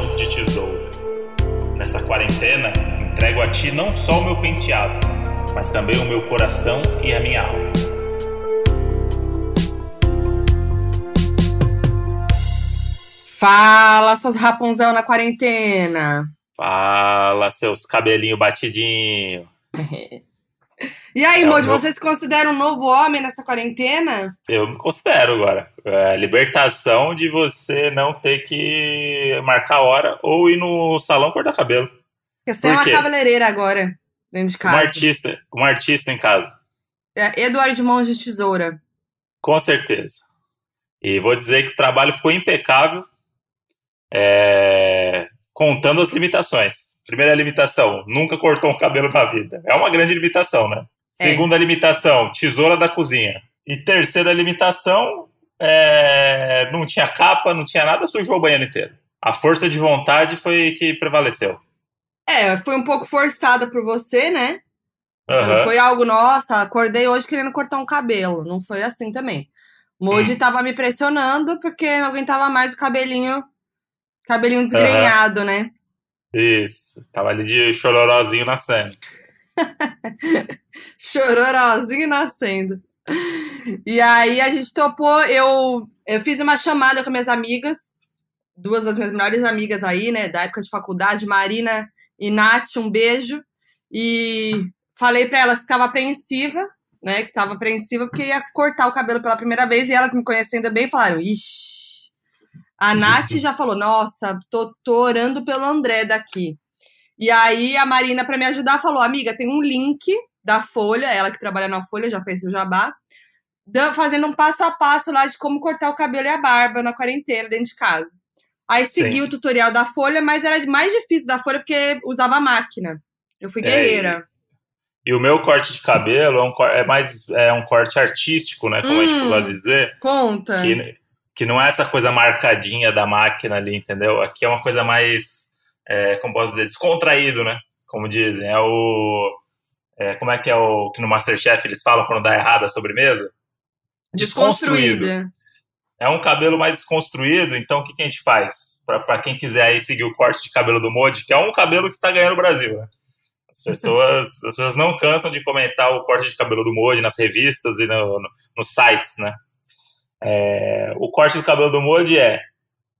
mãos de tesoura. Nessa quarentena, entrego a ti não só o meu penteado, mas também o meu coração e a minha alma. Fala, suas Rapunzel na quarentena. Fala, seus cabelinho batidinho. E aí, É, meu- você se considera um novo homem nessa quarentena? Eu me considero agora. É, libertação de você não ter que marcar hora ou ir no salão cortar cabelo. Porque você tem uma quê? cabeleireira agora, dentro de Um casa. artista, um artista em casa. É, Eduardo de Mãos de Tesoura. Com certeza. E vou dizer que o trabalho ficou impecável, é, contando as limitações. Primeira limitação, nunca cortou um cabelo na vida. É uma grande limitação, né? É. Segunda limitação, tesoura da cozinha. E terceira limitação, é, não tinha capa, não tinha nada, sujou o banheiro inteiro. A força de vontade foi que prevaleceu. É, foi um pouco forçada por você, né? Aham. Não foi algo, nossa, acordei hoje querendo cortar um cabelo. Não foi assim também. Moody Hum. tava me pressionando porque não aguentava mais o cabelinho, cabelinho desgrenhado, né? Isso, tava ali de chororozinho na cena. Chororozinho nascendo. E aí a gente topou, eu, eu fiz uma chamada com minhas amigas, duas das minhas melhores amigas aí, né, da época de faculdade, Marina e Nath, um beijo. E falei pra elas que estava apreensiva, né, que estava apreensiva porque ia cortar o cabelo pela primeira vez e elas me conhecendo bem falaram, ixi. A Nath já falou, nossa, tô, tô orando pelo André daqui. E aí a Marina, pra me ajudar, falou, amiga, tem um link da Folha, ela que trabalha na Folha, já fez o jabá, fazendo um passo a passo lá de como cortar o cabelo e a barba na quarentena dentro de casa. Aí segui Sim. o tutorial da Folha, mas era mais difícil da Folha porque usava máquina. Eu fui É, guerreira. E o meu corte de cabelo é, um, é mais é um corte artístico, né? Como a gente Hum. gosta de dizer. Conta. Que, que não é essa coisa marcadinha da máquina ali, entendeu? Aqui é uma coisa mais, é, como posso dizer, descontraído, né? Como dizem. É o. é, como é que é o que no Masterchef eles falam quando dá errado a sobremesa? Desconstruída. É um cabelo mais desconstruído, então o que, que a gente faz? Para quem quiser aí seguir o corte de cabelo do Modi, que é um cabelo que está ganhando o Brasil, né? As pessoas, as pessoas não cansam de comentar o corte de cabelo do Modi nas revistas e no, no- nos sites, né? É, o corte do cabelo do Modi é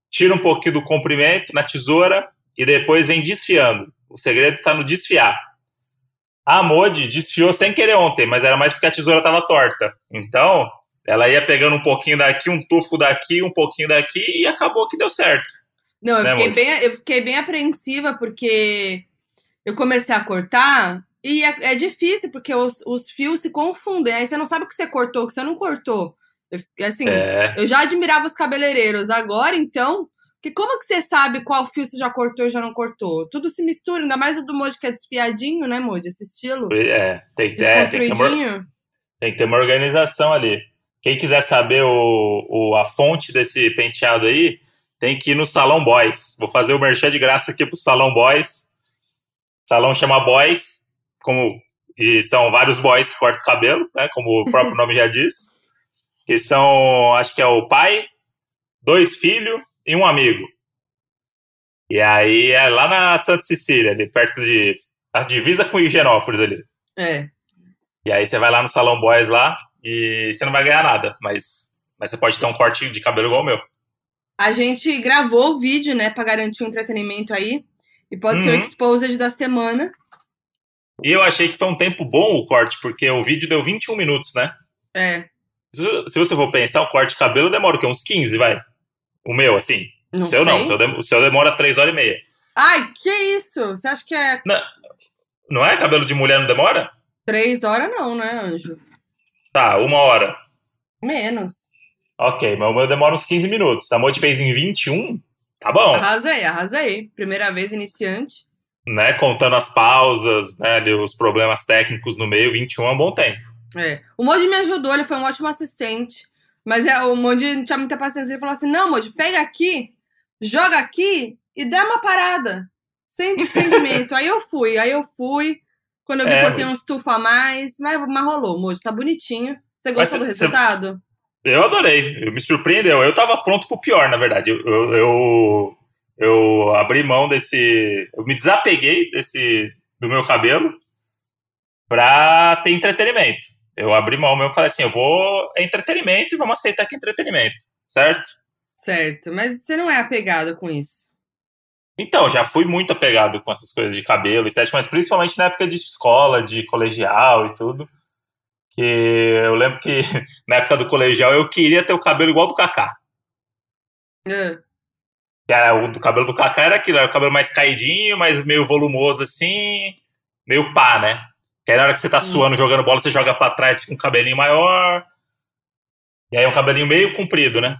tira um pouquinho do comprimento na tesoura e depois vem desfiando. O segredo está no desfiar. A Modi desfiou sem querer ontem, mas era mais porque a tesoura estava torta. Então, ela ia pegando um pouquinho daqui, um tufo daqui, um pouquinho daqui e acabou que deu certo. Não, eu Né, fiquei, bem, eu fiquei bem apreensiva porque eu comecei a cortar e é, é difícil porque os, os fios se confundem. Aí você não sabe o que você cortou, o que você não cortou. Eu assim, É, eu já admirava os cabeleireiros. Agora, então, que como que você sabe qual fio você já cortou e já não cortou? Tudo se mistura, ainda mais o do Moji que é desfiadinho, né, Moji? Esse estilo. é, tem, que- é, tem, que ter uma, tem que ter uma organização ali. Quem quiser saber o, o- a fonte desse penteado aí, tem que ir no Salão Boys. Vou fazer o merchan de graça aqui pro Salão Boys. Salão chama Boys, como, e são vários boys que cortam o cabelo, né, como o próprio nome já diz. Que são, acho que é o pai, dois filhos e um amigo. E aí é lá na Santa Cecília, ali perto de. A divisa com Higienópolis ali. É. E aí você vai lá no Salão Boys lá e você não vai ganhar nada, mas, mas você pode ter um corte de cabelo igual o meu. A gente gravou o vídeo, né, pra garantir um entretenimento aí. E pode ser o Uhum. Exposed da semana. E eu achei que foi um tempo bom o corte, porque o vídeo deu 21 minutos, né? É. Se, você for pensar, o corte de cabelo demora o quê? Uns 15, vai. O meu, assim. Não o seu não, sei. o seu, dem- o seu demora 3 horas e meia. Ai, que isso? Você acha que é Não é? Cabelo de mulher não demora? três horas, não, né, anjo? Tá, uma hora. Menos. Ok, mas o meu demora uns 15 minutos. A Modi fez em 21, tá bom. Arrasei, arrasei. Primeira vez iniciante. Né? Contando as pausas, né? os problemas técnicos no meio, 21 é um bom tempo. É. O Moji me ajudou, ele foi um ótimo assistente. Mas é, o Moji não tinha muita paciência. Ele falou assim: não, Moji, pega aqui, joga aqui e dá uma parada. Sem desprendimento. aí eu fui, aí eu fui. Quando eu vi, É, cortei mas- uns tufo a mais. Mas, mas rolou, Moji, tá bonitinho. Você Mas gostou do cê- resultado? Eu adorei, me surpreendeu. Eu tava pronto pro pior, na verdade. Eu, eu, eu, eu abri mão desse. Eu me desapeguei desse do meu cabelo pra ter entretenimento. Eu abri mão mesmo e falei assim: eu vou. É entretenimento e vamos aceitar que é entretenimento, certo? Certo, mas você não é apegado com isso. Então, já fui muito apegado com essas coisas de cabelo, estética, mas principalmente na época de escola, de colegial e tudo. Que eu lembro que na época do colegial eu queria ter o cabelo igual do Kaká. Era, o do cabelo do Kaká era aquilo, era o cabelo mais caidinho, mas meio volumoso assim, meio pá, né? Que aí na hora que você tá suando, jogando bola, você joga pra trás, fica um cabelinho maior. E aí é um cabelinho meio comprido, né?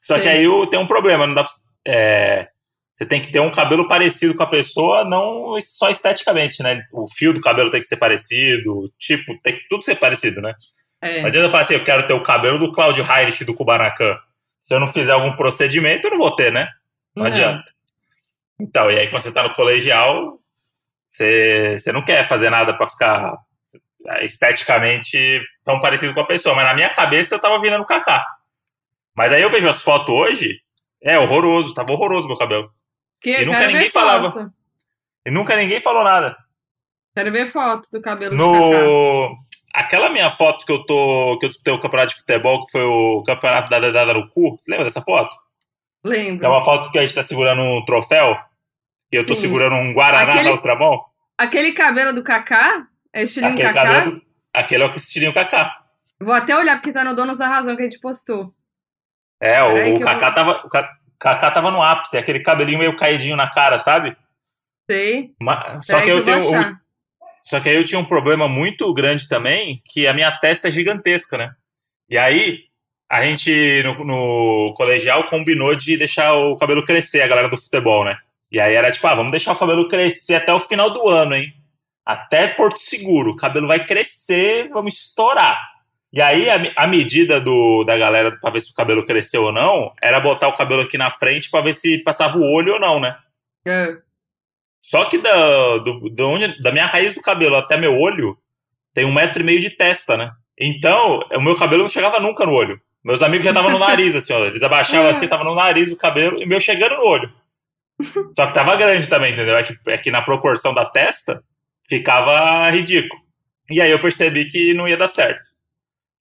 Só que Sei. aí tem um problema, não dá pra, é, você tem que ter um cabelo parecido com a pessoa, não só esteticamente, né? O fio do cabelo tem que ser parecido, o tipo, tem que tudo ser parecido, né? é. Não adianta eu falar assim, eu quero ter o cabelo do Claudio Heinrich do Kubanacan. Se eu não fizer algum procedimento, eu não vou ter, né? Não, Não. adianta. Então, e aí quando você tá no colegial, você, você não quer fazer nada pra ficar esteticamente tão parecido com a pessoa. Mas na minha cabeça eu tava virando Kaká. Mas aí eu vejo as fotos hoje, é horroroso, tava horroroso meu cabelo. Que, E nunca ninguém falava. foto. E nunca ninguém falou nada. Quero ver foto do cabelo. No... Aquela minha foto que eu tô. que eu disputei o campeonato de futebol, que foi o campeonato da dedada no cu. Você lembra dessa foto? Que é Lembro. uma foto que a gente tá segurando um troféu. E eu tô Sim. segurando um Guaraná Aquele- na outra mão. Aquele cabelo do Kaká? É estilinho Aquele, Kaká? do- aquele é o que estilinho Kaká. Vou até olhar porque tá no Donos da Razão que a gente postou. É, o, Peraí eu Kaká vou- tava. O Ka- Kaká tava no ápice, aquele cabelinho meio caidinho na cara, sabe? Sei. Ma- Só que eu vou tenho. um. Só que aí eu tinha um problema muito grande também, que a minha testa é gigantesca, né? E aí, a gente, no, no colegial, combinou de deixar o cabelo crescer, a galera do futebol, né? E aí era tipo, ah, vamos deixar o cabelo crescer até o final do ano, hein? Até Porto Seguro. O cabelo vai crescer, vamos estourar. E aí, a, a medida do, da galera pra ver se o cabelo cresceu ou não, era botar o cabelo aqui na frente pra ver se passava o olho ou não, né? Ah, Só que da, do, da onde, da minha raiz do cabelo até meu olho tem um metro e meio de testa, né? Então, o meu cabelo não chegava nunca no olho. Meus amigos já estavam no nariz, assim, ó. Eles abaixavam assim, tava no nariz o cabelo, e o meu chegando no olho. Só que tava grande também, entendeu? É que, é que na proporção da testa ficava ridículo. E aí eu percebi que não ia dar certo.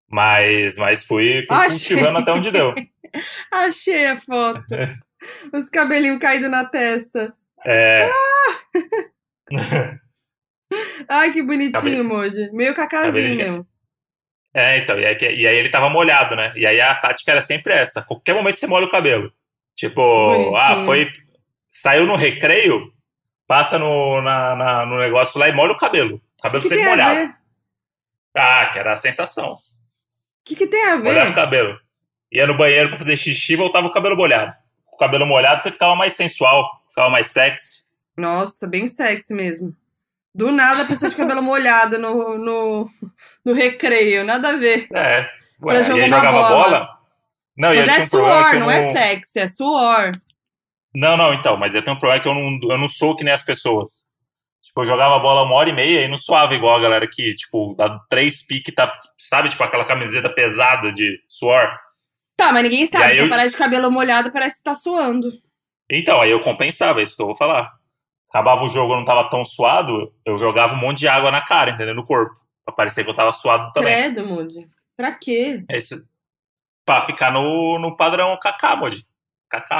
Mas, mas fui, fui Achei. cultivando até onde deu. achei a foto. Os cabelinhos caídos na testa. É, Ai, que bonitinho, Moji. Meio cacazinho mesmo. É, então, e aí, e aí ele tava molhado, né? E aí a tática era sempre essa: qualquer momento você molha o cabelo. Tipo, Bonitinho. ah, foi. Saiu no recreio, passa no, na- na- no negócio lá e molha o cabelo. O cabelo que, sempre molhado. ver? Ah, que era a sensação. O que, que tem a Molhar o ver? cabelo. Ia no banheiro pra fazer xixi voltava o cabelo molhado. Com o cabelo molhado você ficava mais sensual, ficava mais sexy. Nossa, bem sexy mesmo. Do nada a pessoa de cabelo molhado no, no, no recreio, nada a ver. É. Pra Ué, jogar e aí jogava bola. bola. Não, Mas é um suor, eu não é sexy, é suor. Não, não, então, mas eu tenho um problema que eu não, eu não sou que nem as pessoas. Tipo, eu jogava bola uma hora e meia e não suava igual a galera que, tipo, dá três piques, tá, sabe, tipo, aquela camiseta pesada de suor. Tá, mas ninguém sabe. Se eu- parar de cabelo molhado, parece que tá suando. Então, aí eu compensava, é isso que eu vou falar. Acabava o jogo, eu não tava tão suado, eu jogava um monte de água na cara, entendeu? No corpo. Pra parecer que eu tava suado também. Credo, Moody. Pra quê? É isso. Pra ficar no, no padrão Kaká, Modi. Kaká.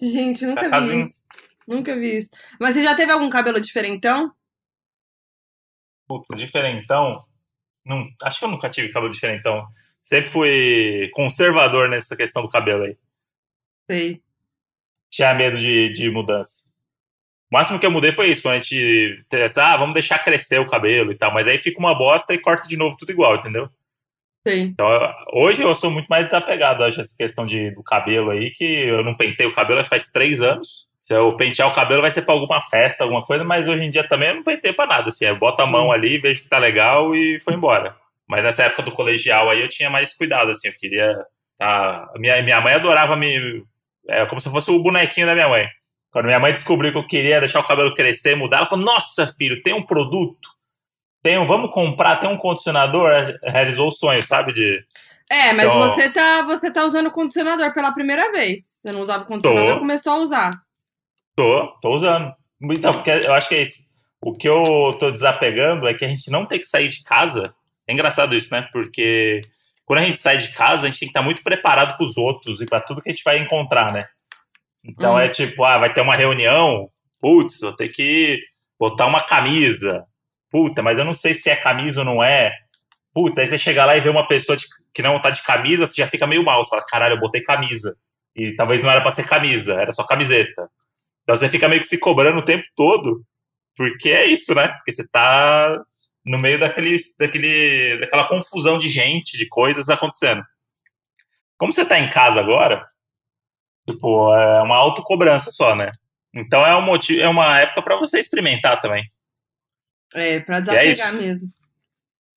Gente, nunca vi Cacazinho. isso. Nunca vi isso. Mas você já teve algum cabelo diferentão? Putz, diferentão. Não, acho que eu nunca tive cabelo diferentão. Sempre fui conservador nessa questão do cabelo aí. Sei. Tinha medo de, de mudança. O máximo que eu mudei foi isso, quando a gente pensa, ah, vamos deixar crescer o cabelo e tal, mas aí fica uma bosta e corta de novo tudo igual, entendeu? Sei. Então, hoje eu sou muito mais desapegado, acho, essa questão de, do cabelo aí, que eu não pentei o cabelo acho faz três anos. Se eu pentear o cabelo vai ser pra alguma festa, alguma coisa, mas hoje em dia também eu não pentei pra nada, assim, eu boto a mão Hum. ali, vejo que tá legal e foi embora. Mas nessa época do colegial aí eu tinha mais cuidado, assim, eu queria... Tá... Minha, minha mãe adorava me... É como se fosse o bonequinho da minha mãe. Quando minha mãe descobriu que eu queria deixar o cabelo crescer e mudar, ela falou, nossa, filho, tem um produto, tem vamos comprar, tem um condicionador, realizou o sonho, sabe, de... É, mas Então- você tá, você tá usando condicionador pela primeira vez. Você não usava condicionador, Tô. começou a usar. Tô, tô usando. Então, porque eu acho que é isso. O que eu tô desapegando é que a gente não tem que sair de casa. É engraçado isso, né? Porque quando a gente sai de casa, a gente tem que estar muito preparado para os outros e para tudo que a gente vai encontrar, né? Então hum. é tipo, ah, vai ter uma reunião, putz, vou ter que botar uma camisa. Puta, mas eu não sei se é camisa ou não é. Putz, aí você chega lá e vê uma pessoa de, que não tá de camisa, você já fica meio mal. Você fala, caralho, eu botei camisa. E talvez não era para ser camisa, era só camiseta. Então você fica meio que se cobrando o tempo todo, porque é isso, né? Porque você tá no meio daquele, daquele, daquela confusão de gente, de coisas acontecendo. Como você tá em casa agora, tipo, é uma autocobrança só, né? Então é um motivo, é uma época para você experimentar também. É, pra é desapegar é mesmo.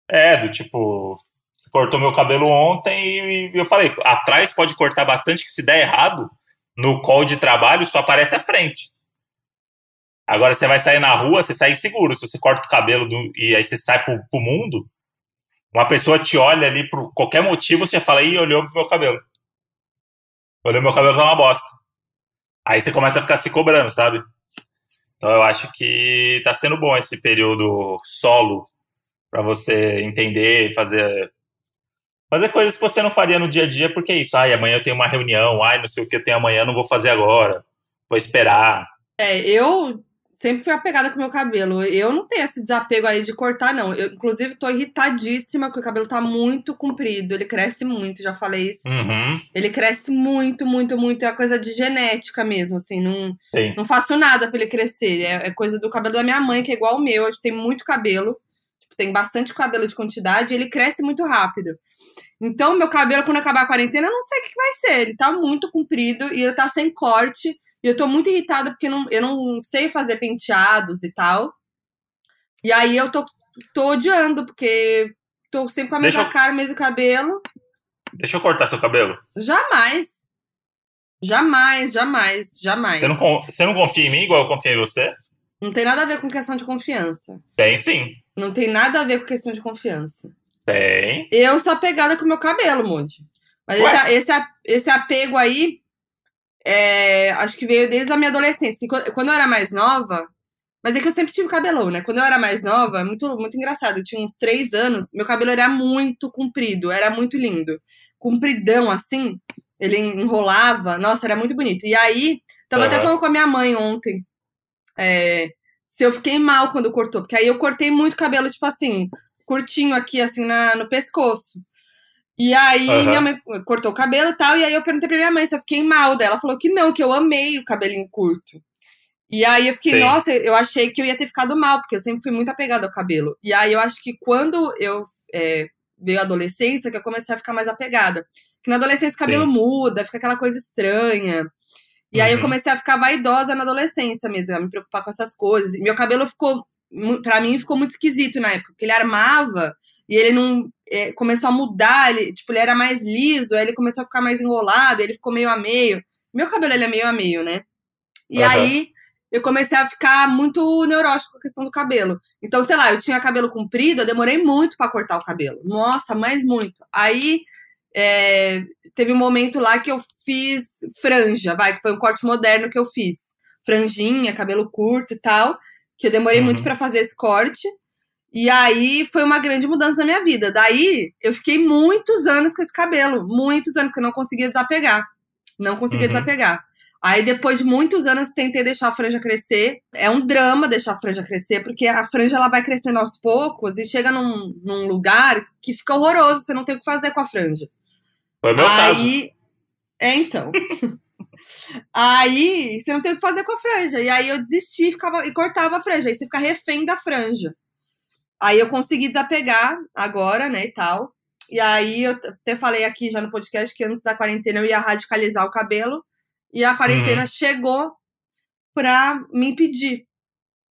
É, do tipo, você cortou meu cabelo ontem e eu falei, atrás pode cortar bastante, que se der errado, no call de trabalho só aparece a frente. Agora você vai sair na rua, você sai seguro. Se você corta o cabelo do, e aí você sai pro, pro mundo, uma pessoa te olha ali por qualquer motivo, você fala, ih, olhou pro meu cabelo. Olhou meu cabelo tá uma bosta. Aí você começa a ficar se cobrando, sabe? Então eu acho que tá sendo bom esse período solo para você entender, fazer fazer coisas que você não faria no dia a dia, porque é isso. Ai, amanhã eu tenho uma reunião, ai, não sei o que eu tenho amanhã, não vou fazer agora. Vou esperar. É, eu sempre fui apegada com o meu cabelo. Eu não tenho esse desapego aí de cortar, não. Eu, inclusive, tô irritadíssima porque o cabelo tá muito comprido. Ele cresce muito, já falei isso. Uhum. Ele cresce muito, muito, muito. É coisa de genética mesmo, assim. Não, não faço nada pra ele crescer. É, é, coisa do cabelo da minha mãe, que é igual ao meu. A gente tem muito cabelo. Tipo, tem bastante cabelo de quantidade. E ele cresce muito rápido. Então, meu cabelo, quando acabar a quarentena, eu não sei o que vai ser. Ele tá muito comprido e ele tá sem corte. E eu tô muito irritada porque não, eu não sei fazer penteados e tal. E aí eu tô, tô odiando, porque tô sempre com a mesma eu... cara, mesmo cabelo. Deixa eu cortar seu cabelo. Jamais. Jamais, jamais, jamais. Você não, você não confia em mim igual eu confio em você? Não tem nada a ver com questão de confiança. Tem sim. Não tem nada a ver com questão de confiança. Tem. Eu sou apegada com o meu cabelo, Moody. Mas esse, esse, esse apego aí é, acho que veio desde a minha adolescência. Que quando eu era mais nova, mas é que eu sempre tive cabelão, né? Quando eu era mais nova, muito, muito engraçado. Eu tinha uns três anos, meu cabelo era muito comprido, era muito lindo. Compridão, assim, ele enrolava. Nossa, era muito bonito. E aí, tava uhum. até falando com a minha mãe ontem. É, se eu fiquei mal quando cortou, porque aí eu cortei muito cabelo, tipo assim, curtinho aqui, assim, na, no pescoço. E aí uhum. minha mãe cortou o cabelo e tal, e aí eu perguntei pra minha mãe se eu fiquei mal dela. Ela falou que não, que eu amei o cabelinho curto. E aí eu fiquei, Sim. nossa, eu achei que eu ia ter ficado mal, porque eu sempre fui muito apegada ao cabelo. E aí eu acho que quando eu é, veio a adolescência, que eu comecei a ficar mais apegada. Que na adolescência o cabelo Sim. muda, fica aquela coisa estranha. E uhum. aí eu uhum. comecei a ficar vaidosa na adolescência mesmo, a me preocupar com essas coisas. E meu cabelo ficou, para mim, ficou muito esquisito na época, porque ele armava e ele não é, começou a mudar, ele, tipo, ele era mais liso, aí ele começou a ficar mais enrolado, ele ficou meio a meio. Meu cabelo, ele é meio a meio, né? E uhum. aí, eu comecei a ficar muito neurótico com a questão do cabelo. Então, sei lá, eu tinha cabelo comprido, eu demorei muito para cortar o cabelo. Nossa, mas muito. Aí, é, teve um momento lá que eu fiz franja, vai, que foi um corte moderno que eu fiz. Franjinha, cabelo curto e tal, que eu demorei uhum. muito para fazer esse corte. E aí foi uma grande mudança na minha vida. Daí eu fiquei muitos anos com esse cabelo, muitos anos que eu não conseguia desapegar. Não conseguia uhum. desapegar. Aí depois de muitos anos tentei deixar a franja crescer. É um drama deixar a franja crescer, porque a franja ela vai crescendo aos poucos e chega num, num lugar que fica horroroso, você não tem o que fazer com a franja. Foi meu aí... caso. É, então. aí você não tem o que fazer com a franja. E aí eu desisti ficava, e cortava a franja. Aí você fica refém da franja. Aí eu consegui desapegar agora, né, e tal. E aí eu até falei aqui já no podcast que antes da quarentena eu ia radicalizar o cabelo. E a quarentena uhum. chegou pra me impedir.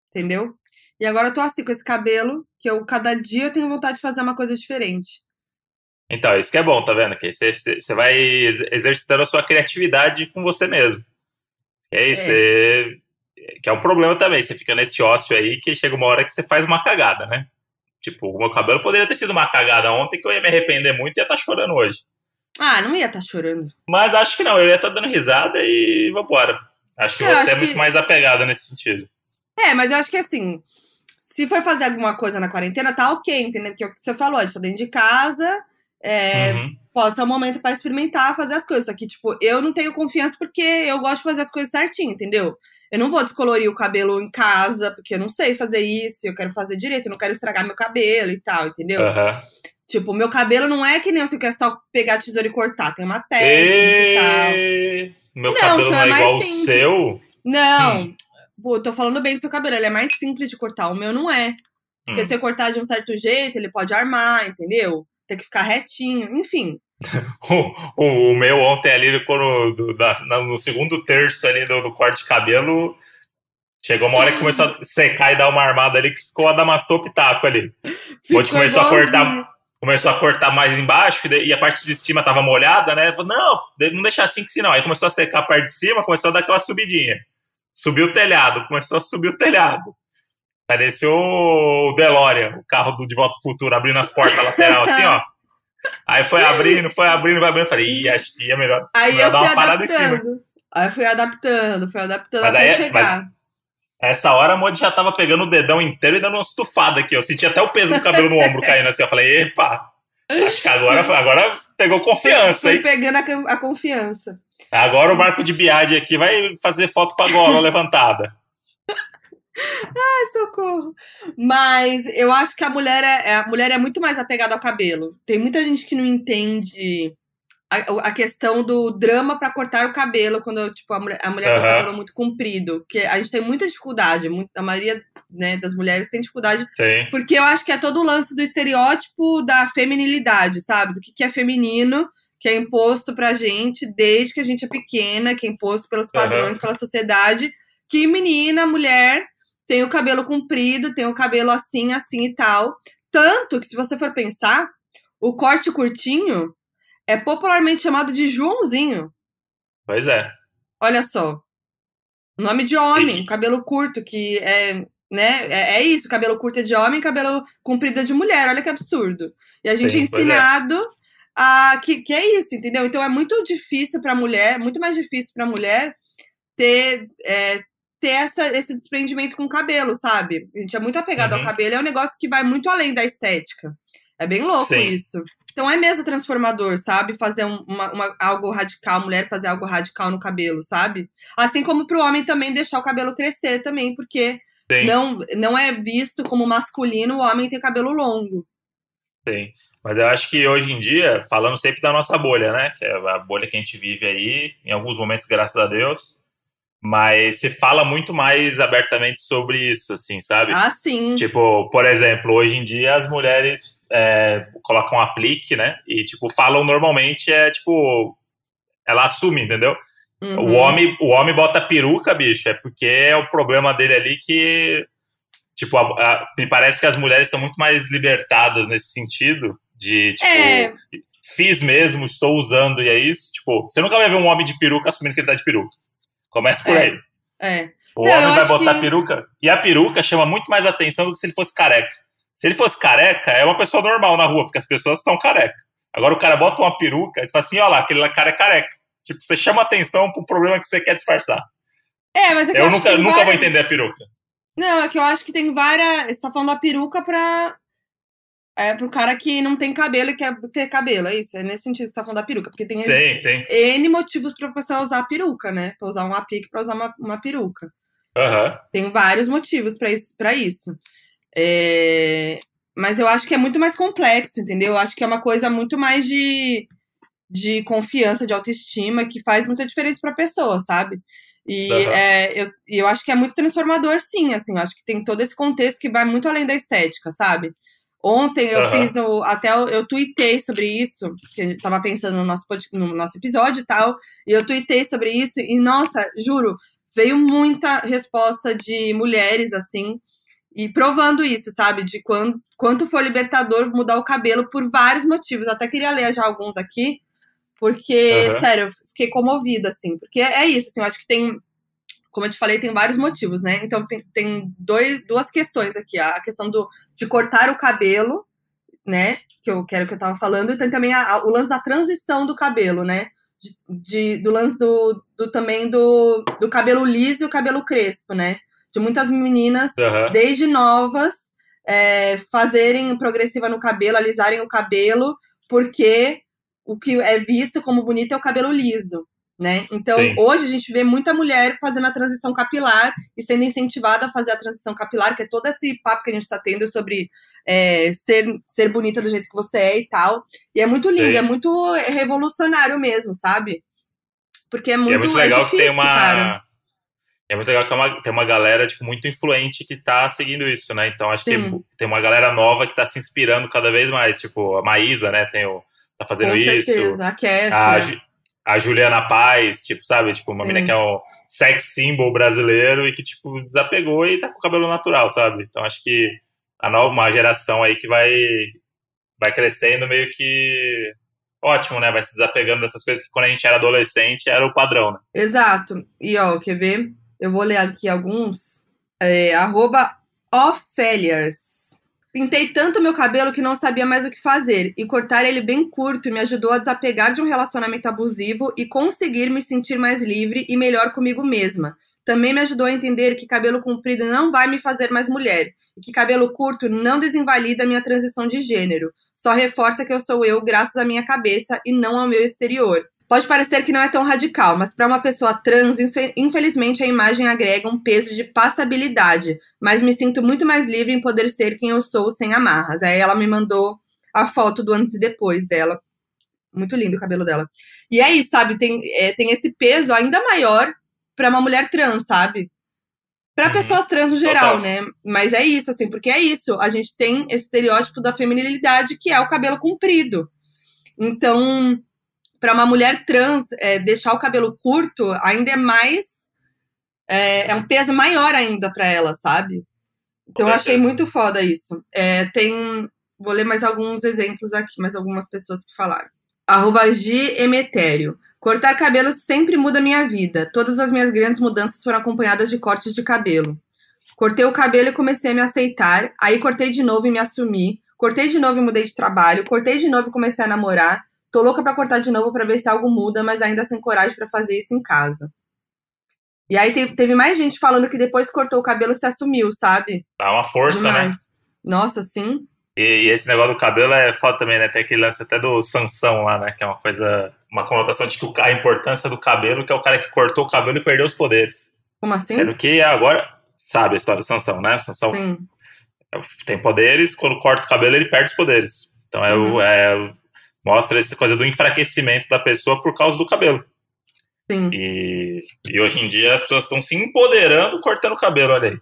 Entendeu? E agora eu tô assim com esse cabelo, que eu cada dia eu tenho vontade de fazer uma coisa diferente. Então, isso que é bom, tá vendo? Que você, você vai exercitando a sua criatividade com você mesmo. É isso, é. Você, que é um problema também. Você fica nesse ócio aí que chega uma hora que você faz uma cagada, né? Tipo, o meu cabelo poderia ter sido uma cagada ontem que eu ia me arrepender muito e ia estar tá chorando hoje. Ah, não ia estar tá chorando. Mas acho que não, eu ia estar tá dando risada e vambora. Acho que eu você acho é muito que... mais apegada nesse sentido. É, mas eu acho que assim, se for fazer alguma coisa na quarentena, tá ok, entendeu? Porque é o que você falou, a gente tá dentro de casa, é, uhum. pode ser um momento para experimentar, fazer as coisas. Só que, tipo, eu não tenho confiança porque eu gosto de fazer as coisas certinho, entendeu? Eu não vou descolorir o cabelo em casa, porque eu não sei fazer isso, eu quero fazer direito, eu não quero estragar meu cabelo e tal, entendeu? Uhum. Tipo, meu cabelo não é que nem você quer só pegar a tesoura e cortar, tem uma técnica e, e tal. Meu não, cabelo não é, é igual simples. o seu? Não, hum. Pô, tô falando bem do seu cabelo, ele é mais simples de cortar, o meu não é. Porque hum. se eu cortar de um certo jeito, ele pode armar, entendeu? Tem que ficar retinho, enfim. o, o, o, meu ontem ali, quando, do, da, no segundo terço ali do, do, corte de cabelo, chegou uma hora que começou a secar e dar uma armada ali, que ficou a damastor pitaco ali. Onde começou a cortar começou a cortar mais embaixo e a parte de cima tava molhada, né? Falei, não, não deixar assim que senão. Aí começou a secar a parte de cima, começou a dar aquela subidinha. Subiu o telhado, começou a subir o telhado. Pareceu o DeLorean, o carro do De Volta ao Futuro, abrindo as portas lateral assim, ó. Aí foi abrindo, foi abrindo, vai abrindo. Falei, ih, acho que ia melhor. Aí eu fui adaptando. Aí eu fui adaptando, fui adaptando mas até aí, chegar. Essa hora a Modi já tava pegando o dedão inteiro e dando uma estufada aqui. Eu senti até o peso do cabelo no ombro caindo assim. Eu falei, epa, acho que agora, agora pegou confiança, Fui pegando a, a, confiança. Agora o Marco de Biade aqui vai fazer foto com a gola levantada. Ai, socorro. Mas eu acho que a mulher é, a mulher é muito mais apegada ao cabelo. Tem muita gente que não entende a, a questão do drama para cortar o cabelo quando tipo, a mulher, a mulher uhum. tem o cabelo muito comprido. Que a gente tem muita dificuldade. Muito, a maioria né, das mulheres tem dificuldade. Sim. Porque eu acho que é todo o lance do estereótipo da feminilidade, sabe? Do que, que é feminino que é imposto pra gente desde que a gente é pequena, que é imposto pelos padrões, uhum. pela sociedade, que menina, mulher tem o cabelo comprido, tem o cabelo assim, assim e tal. Tanto que, se você for pensar, o corte curtinho é popularmente chamado de Joãozinho. Pois é. Olha só. Nome de homem, e... cabelo curto, que é né? É, é, isso, cabelo curto é de homem, cabelo comprido é de mulher. Olha que absurdo. E a gente Sim, é, é. ensinado é a, que, que é isso, entendeu? Então é muito difícil para mulher, muito mais difícil para mulher ter, é, ter essa, esse desprendimento com o cabelo, sabe? A gente é muito apegado uhum. ao cabelo, é um negócio que vai muito além da estética. É bem louco Sim. isso. Então é mesmo transformador, sabe? Fazer um, uma, uma, algo radical, mulher fazer algo radical no cabelo, sabe? Assim como pro homem também deixar o cabelo crescer também, porque não, não é visto como masculino o homem ter cabelo longo. Sim. Mas eu acho que hoje em dia, falando sempre da nossa bolha, né? Que é a bolha que a gente vive aí, em alguns momentos, graças a Deus. Mas se fala muito mais abertamente sobre isso, assim, sabe? Ah, sim. Tipo, por exemplo, hoje em dia as mulheres é, colocam um aplique, né? E, tipo, falam normalmente, é tipo. Ela assume, entendeu? Uhum. O, homem, o homem bota peruca, bicho, é porque é o problema dele ali que. Tipo, a, a, me parece que as mulheres estão muito mais libertadas nesse sentido de, tipo, é. fiz mesmo, estou usando e é isso. Tipo, você nunca vai ver um homem de peruca assumindo que ele tá de peruca. Começa por é. aí. É. O Não, homem vai botar que... peruca e a peruca chama muito mais atenção do que se ele fosse careca. Se ele fosse careca, é uma pessoa normal na rua, porque as pessoas são careca. Agora o cara bota uma peruca e fala assim, olha lá, aquele cara é careca. Tipo, você chama atenção pro problema que você quer disfarçar. É, mas é eu, eu nunca, nunca várias... vou entender a peruca. Não, é que eu acho que tem várias. Você tá falando da peruca pra é pro cara que não tem cabelo e quer ter cabelo, é isso? É nesse sentido que você tá falando da peruca, porque tem sim, sim. N motivos pra pessoa usar a peruca, né? Pra usar um aplique, pra usar uma, uma peruca. Uhum. Tem vários motivos pra isso. Pra isso. É... Mas eu acho que é muito mais complexo, entendeu? Eu acho que é uma coisa muito mais de, de confiança, de autoestima, que faz muita diferença pra pessoa, sabe? E uhum. é, eu, eu acho que é muito transformador, sim, assim. Eu acho que tem todo esse contexto que vai muito além da estética, sabe? Ontem eu uhum. fiz o. Até eu, eu tuitei sobre isso, que eu tava pensando no nosso, no nosso episódio e tal, e eu tuitei sobre isso, e nossa, juro, veio muita resposta de mulheres, assim, e provando isso, sabe? De quando, quanto foi libertador mudar o cabelo por vários motivos. até queria ler já alguns aqui, porque, uhum. sério, eu fiquei comovida, assim, porque é isso, assim, eu acho que tem como eu te falei, tem vários motivos, né? Então tem, tem dois, duas questões aqui. A questão do, de cortar o cabelo, né? Que eu quero que eu tava falando, e tem também a, a, o lance da transição do cabelo, né? de, de do lance do, do também do, do cabelo liso e o cabelo crespo, né? De muitas meninas, Aham. desde novas, é, fazerem progressiva no cabelo, alisarem o cabelo, porque o que é visto como bonito é o cabelo liso, né? Então, Sim. hoje a gente vê muita mulher fazendo a transição capilar e sendo incentivada a fazer a transição capilar, que é todo esse papo que a gente está tendo sobre é, ser, ser bonita do jeito que você é e tal. E é muito lindo, Sim. é muito revolucionário mesmo, sabe? Porque é E muito, é muito legal difícil, que tem uma. cara. É muito legal que é uma, tem uma galera tipo, muito influente que tá seguindo isso, né? Então acho que Sim. tem uma galera nova que tá se inspirando cada vez mais. Tipo, a Maísa, né? Tem o, tá fazendo Com isso. certeza. A Kef, A, né? A Juliana Paz, tipo, sabe? Tipo, uma Sim. menina que é um sex symbol brasileiro e que, tipo, desapegou e tá com o cabelo natural, sabe? Então acho que a nova uma geração aí que vai, vai crescendo meio que ótimo, né? Vai se desapegando dessas coisas que quando a gente era adolescente era o padrão, né? Exato. E ó, quer ver? Eu vou ler aqui alguns. É, arroba Ofelias. Pintei tanto meu cabelo que não sabia mais o que fazer, e cortar ele bem curto me ajudou a desapegar de um relacionamento abusivo e conseguir me sentir mais livre e melhor comigo mesma. Também me ajudou a entender que cabelo comprido não vai me fazer mais mulher, e que cabelo curto não desinvalida minha transição de gênero, só reforça que eu sou eu graças à minha cabeça e não ao meu exterior. Pode parecer que não é tão radical, mas para uma pessoa trans, infe- infelizmente a imagem agrega um peso de passabilidade, mas me sinto muito mais livre em poder ser quem eu sou sem amarras. Aí ela me mandou a foto do antes e depois dela. Muito lindo o cabelo dela. E é isso, sabe? Tem, é, tem esse peso ainda maior para uma mulher trans, sabe? Para Uhum. pessoas trans no geral, Total. né? Mas é isso, assim, porque é isso. A gente tem esse estereótipo da feminilidade que é o cabelo comprido. Então, para uma mulher trans, é, deixar o cabelo curto ainda é mais. É, é um peso maior ainda para ela, sabe? Então, eu achei muito foda isso. É, tem. Vou ler mais alguns exemplos aqui, mais algumas pessoas que falaram. Arroba G Emetério. Cortar cabelo sempre muda minha vida. Todas as minhas grandes mudanças foram acompanhadas de cortes de cabelo. Cortei o cabelo e comecei a me aceitar. Aí cortei de novo e me assumi. Cortei de novo e mudei de trabalho. Cortei de novo e comecei a namorar. Tô louca pra cortar de novo pra ver se algo muda, mas ainda sem coragem pra fazer isso em casa. E aí te- teve mais gente falando que depois que cortou o cabelo se assumiu, sabe? Dá uma força, né? Demais. Nossa, sim. E, e esse negócio do cabelo é foda também, né? Tem aquele lance até do Sansão lá, né? Que é uma coisa, uma conotação de que o, a importância do cabelo, que é o cara que cortou o cabelo e perdeu os poderes. Como assim? Sendo que agora, sabe a história do Sansão, né? O Sansão Sim. tem poderes, quando corta o cabelo ele perde os poderes. Então é, o, Uhum. é o- mostra essa coisa do enfraquecimento da pessoa por causa do cabelo. Sim. E, e hoje em dia as pessoas estão se empoderando cortando o cabelo, olha aí.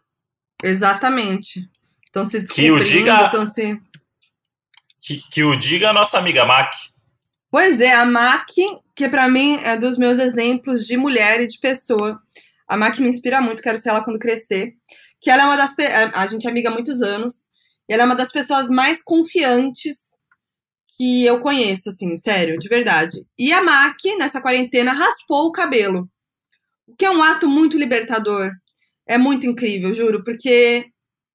Exatamente. Estão se Que o descobrindo, diga- estão se. Que, que o diga a nossa amiga Mac. Pois é, a Mac, que pra mim é dos meus exemplos de mulher e de pessoa. A Mac me inspira muito, quero ser ela quando crescer. Que ela é uma das. A gente é amiga há muitos anos. E ela é uma das pessoas mais confiantes que eu conheço, assim, sério, de verdade. E a Mac, nessa quarentena, raspou o cabelo. O que é um ato muito libertador. É muito incrível, juro, porque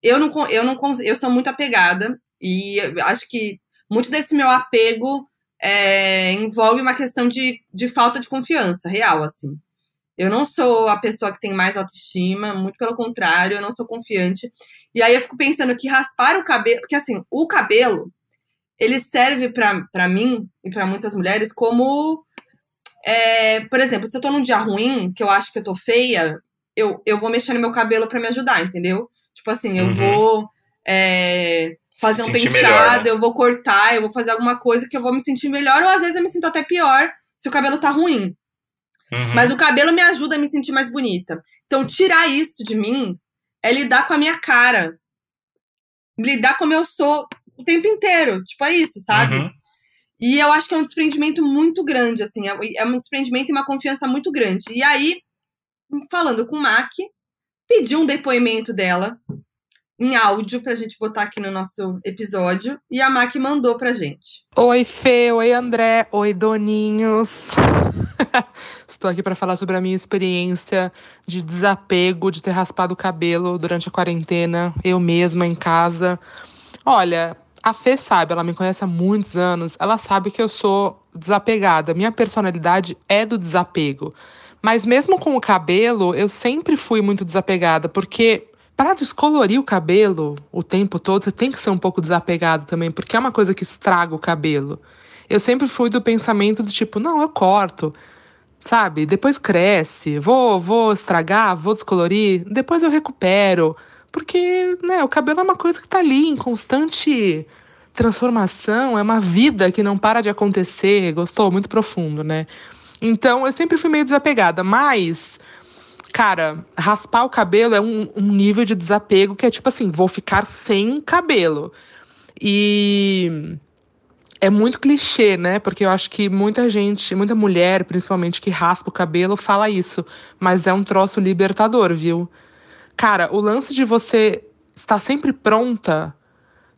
eu não, eu não eu sou muito apegada e acho que muito desse meu apego é, envolve uma questão de, de falta de confiança real, assim. Eu não sou a pessoa que tem mais autoestima, muito pelo contrário, eu não sou confiante. E aí eu fico pensando que raspar o cabelo, porque assim, o cabelo, ele serve pra pra mim e pra muitas mulheres como é, por exemplo, se eu tô num dia ruim, que eu acho que eu tô feia, eu, eu vou mexer no meu cabelo pra me ajudar, entendeu? Tipo assim, eu Uhum. vou é, fazer Se um penteado, melhor, né? eu vou cortar, eu vou fazer alguma coisa que eu vou me sentir melhor, ou às vezes eu me sinto até pior se o cabelo tá ruim. Uhum. Mas o cabelo me ajuda a me sentir mais bonita. Então, tirar isso de mim é lidar com a minha cara. Lidar como eu sou o tempo inteiro. Tipo, é isso, sabe? Uhum. E eu acho que é um desprendimento muito grande, assim. é- É um desprendimento e uma confiança muito grande. E aí, falando com o Mac, pedi um depoimento dela em áudio pra gente botar aqui no nosso episódio. E a Mac mandou pra gente. Oi, Fê, oi, André, oi, Doninhos. Estou aqui para falar sobre a minha experiência de desapego, de ter raspado o cabelo durante a quarentena, eu mesma em casa. Olha, a Fê sabe, ela me conhece há muitos anos, ela sabe que eu sou desapegada. Minha personalidade é do desapego. Mas mesmo com o cabelo, eu sempre fui muito desapegada, porque para descolorir o cabelo o tempo todo, você tem que ser um pouco desapegado também, porque é uma coisa que estraga o cabelo. Eu sempre fui do pensamento do tipo, não, eu corto, sabe? Depois cresce, vou, vou estragar, vou descolorir, depois eu recupero. Porque, né, o cabelo é uma coisa que tá ali em constante transformação, é uma vida que não para de acontecer. Gostou? Muito profundo, né? Então, eu sempre fui meio desapegada, mas cara, raspar o cabelo é um, um, nível de desapego que é tipo assim, vou ficar sem cabelo. E é muito clichê, né? Porque eu acho que muita gente, muita mulher, principalmente, que raspa o cabelo, fala isso. Mas é um troço libertador, viu? Cara, o lance de você estar sempre pronta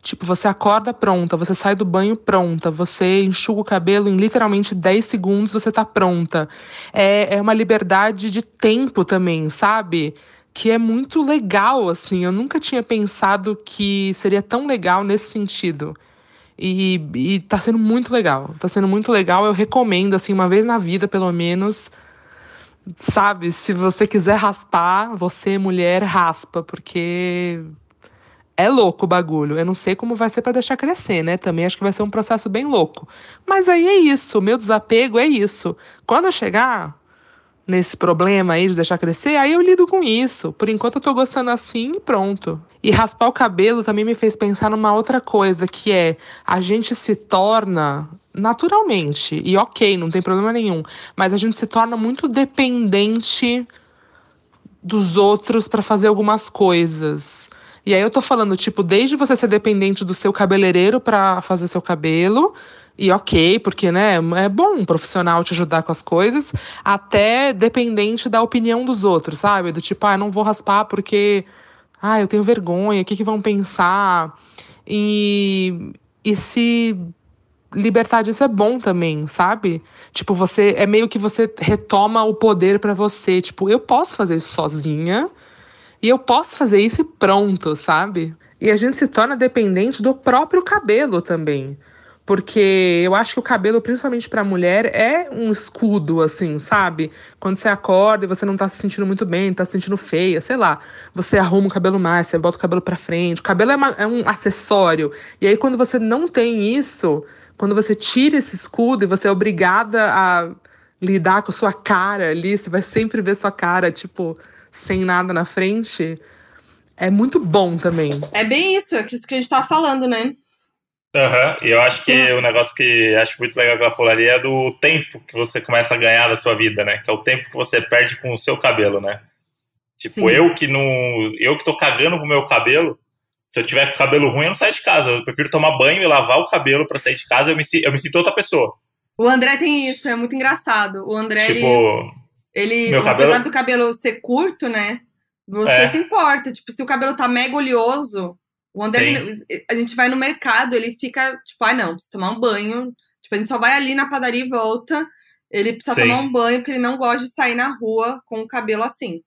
Tipo, você acorda pronta, você sai do banho pronta, você enxuga o cabelo em literalmente 10 segundos, você tá pronta. É, é uma liberdade de tempo também, sabe? Que é muito legal, assim. Eu nunca tinha pensado que seria tão legal nesse sentido. E, e tá sendo muito legal. Tá sendo muito legal. Eu recomendo, assim, uma vez na vida, pelo menos. Sabe, se você quiser raspar, você, mulher, raspa, porque é louco o bagulho. Eu não sei como vai ser para deixar crescer, né? Também acho que vai ser um processo bem louco. Mas aí é isso, meu desapego é isso. Quando eu chegar nesse problema aí de deixar crescer, aí eu lido com isso. Por enquanto eu tô gostando assim e pronto. E raspar o cabelo também me fez pensar numa outra coisa, que é a gente se torna naturalmente, e ok, não tem problema nenhum, mas a gente se torna muito dependente dos outros para fazer algumas coisas. E aí eu tô falando, tipo, desde você ser dependente do seu cabeleireiro para fazer seu cabelo, e ok, porque né, é bom um profissional te ajudar com as coisas, até dependente da opinião dos outros, sabe? Do tipo, ah, não vou raspar porque ah, eu tenho vergonha, o que, que vão pensar? E, e se libertar disso é bom também, sabe? Tipo, você é meio que você retoma o poder para você, tipo, eu posso fazer isso sozinha e eu posso fazer isso e pronto, sabe? E a gente se torna dependente do próprio cabelo também. Porque eu acho que o cabelo, principalmente para mulher, é um escudo, assim, sabe? Quando você acorda e você não tá se sentindo muito bem, tá se sentindo feia, sei lá. Você arruma o cabelo mais, você bota o cabelo pra frente. O cabelo é, uma, é um acessório. E aí, quando você não tem isso, quando você tira esse escudo e você é obrigada a lidar com sua cara ali, você vai sempre ver sua cara, tipo, sem nada na frente, é muito bom também. É bem isso, é isso que a gente tava falando, né? Aham, uhum. e eu acho que Sim. o negócio que acho muito legal que ela falou ali é do tempo que você começa a ganhar da sua vida, né? Que é o tempo que você perde com o seu cabelo, né? Tipo, Sim. eu que não. Eu que tô cagando pro meu cabelo, se eu tiver com cabelo ruim, eu não saio de casa. Eu prefiro tomar banho e lavar o cabelo para sair de casa, eu me, eu me sinto outra pessoa. O André tem isso, é muito engraçado. O André. Tipo, ele ele, Meu cabelo... apesar do cabelo ser curto, né? Você é. se importa. Tipo, se o cabelo tá mega oleoso, o André, ele, a gente vai no mercado, ele fica, tipo, ah, não, precisa tomar um banho. Tipo, a gente só vai ali na padaria e volta. Ele precisa Sim. tomar um banho, porque ele não gosta de sair na rua com o cabelo assim.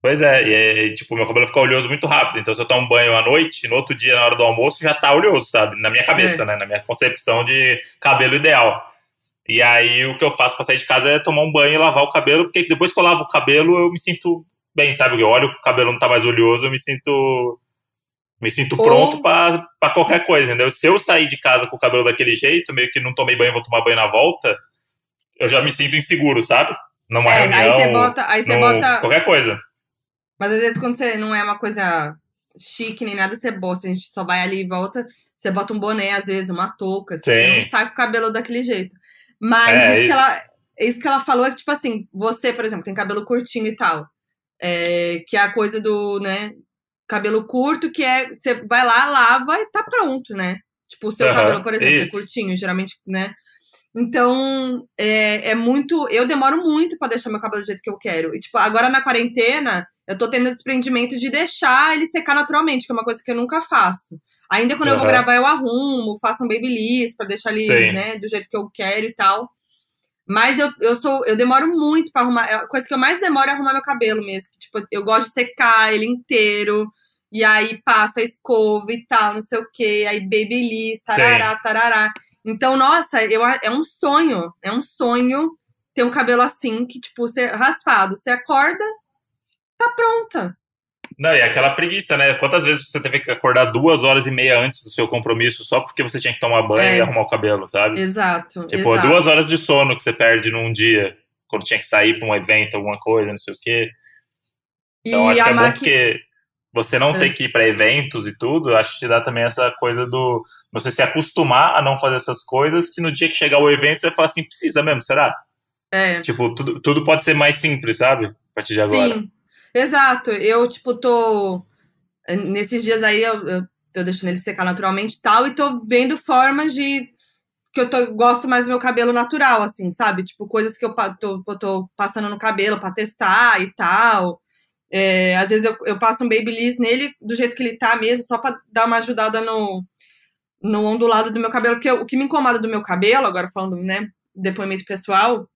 Pois é, e, tipo, meu cabelo fica oleoso muito rápido. Então, se eu tomo um banho à noite, no outro dia, na hora do almoço, já tá oleoso, sabe? Na minha cabeça, é. né? Na minha concepção de cabelo ideal. E aí o que eu faço pra sair de casa é tomar um banho e lavar o cabelo, porque depois que eu lavo o cabelo, eu me sinto bem, sabe? Eu olho o cabelo não tá mais oleoso, eu me sinto. Me sinto Ou... pronto para qualquer coisa, entendeu? Se eu sair de casa com o cabelo daquele jeito, meio que não tomei banho, vou tomar banho na volta, eu já me sinto inseguro, sabe? Numa é, reunião. Aí você bota. Aí você no... bota. Qualquer coisa. Mas às vezes quando você não é uma coisa chique nem nada, você bota, a gente só vai ali e volta, você bota um boné, às vezes, uma touca, tipo, você não sai com o cabelo daquele jeito. Mas é, isso, isso. Que ela, isso que ela falou é que, tipo assim, você, por exemplo, tem cabelo curtinho e tal. É, que é a coisa do, né? Cabelo curto, que é. Você vai lá, lava e tá pronto, né? Tipo, o seu uhum, cabelo, por exemplo, é isso. é curtinho, geralmente, né? Então, é, é muito. Eu demoro muito para deixar meu cabelo do jeito que eu quero. E, tipo, agora na quarentena, eu tô tendo desprendimento de deixar ele secar naturalmente, que é uma coisa que eu nunca faço. Ainda quando uhum. eu vou gravar, eu arrumo, faço um babyliss pra deixar ali, Sim. né, do jeito que eu quero e tal. Mas eu, eu sou, eu demoro muito pra arrumar. A coisa que eu mais demoro é arrumar meu cabelo mesmo. Tipo, eu gosto de secar ele inteiro. E aí passo a escova e tal, não sei o quê. Aí babyliss, tarará, Sim. tarará. Então, nossa, eu, é um sonho, é um sonho ter um cabelo assim, que, tipo, você raspado, você acorda, tá pronta. Não, e aquela preguiça, né? Quantas vezes você teve que acordar duas horas e meia antes do seu compromisso só porque você tinha que tomar banho é. e arrumar o cabelo, sabe? Exato. Tipo, exato. duas horas de sono que você perde num dia, quando tinha que sair pra um evento, alguma coisa, não sei o quê. Então, e acho que é bom porque você não é. ter que ir para eventos e tudo, acho que te dá também essa coisa do você se acostumar a não fazer essas coisas, que no dia que chegar o evento você vai falar assim, precisa mesmo, será? É. Tipo, tudo, tudo pode ser mais simples, sabe? A partir de agora. Sim, exato. Eu, tipo, tô. Nesses dias aí, eu, eu tô deixando ele secar naturalmente e tal, e tô vendo formas de. Que eu tô, gosto mais do meu cabelo natural, assim, sabe? Tipo, coisas que eu tô, tô passando no cabelo pra testar e tal. É, às vezes eu, eu passo um Babyliss nele do jeito que ele tá mesmo, só pra dar uma ajudada no, no ondulado do meu cabelo. Porque o que me incomoda do meu cabelo, agora falando, né, depoimento pessoal,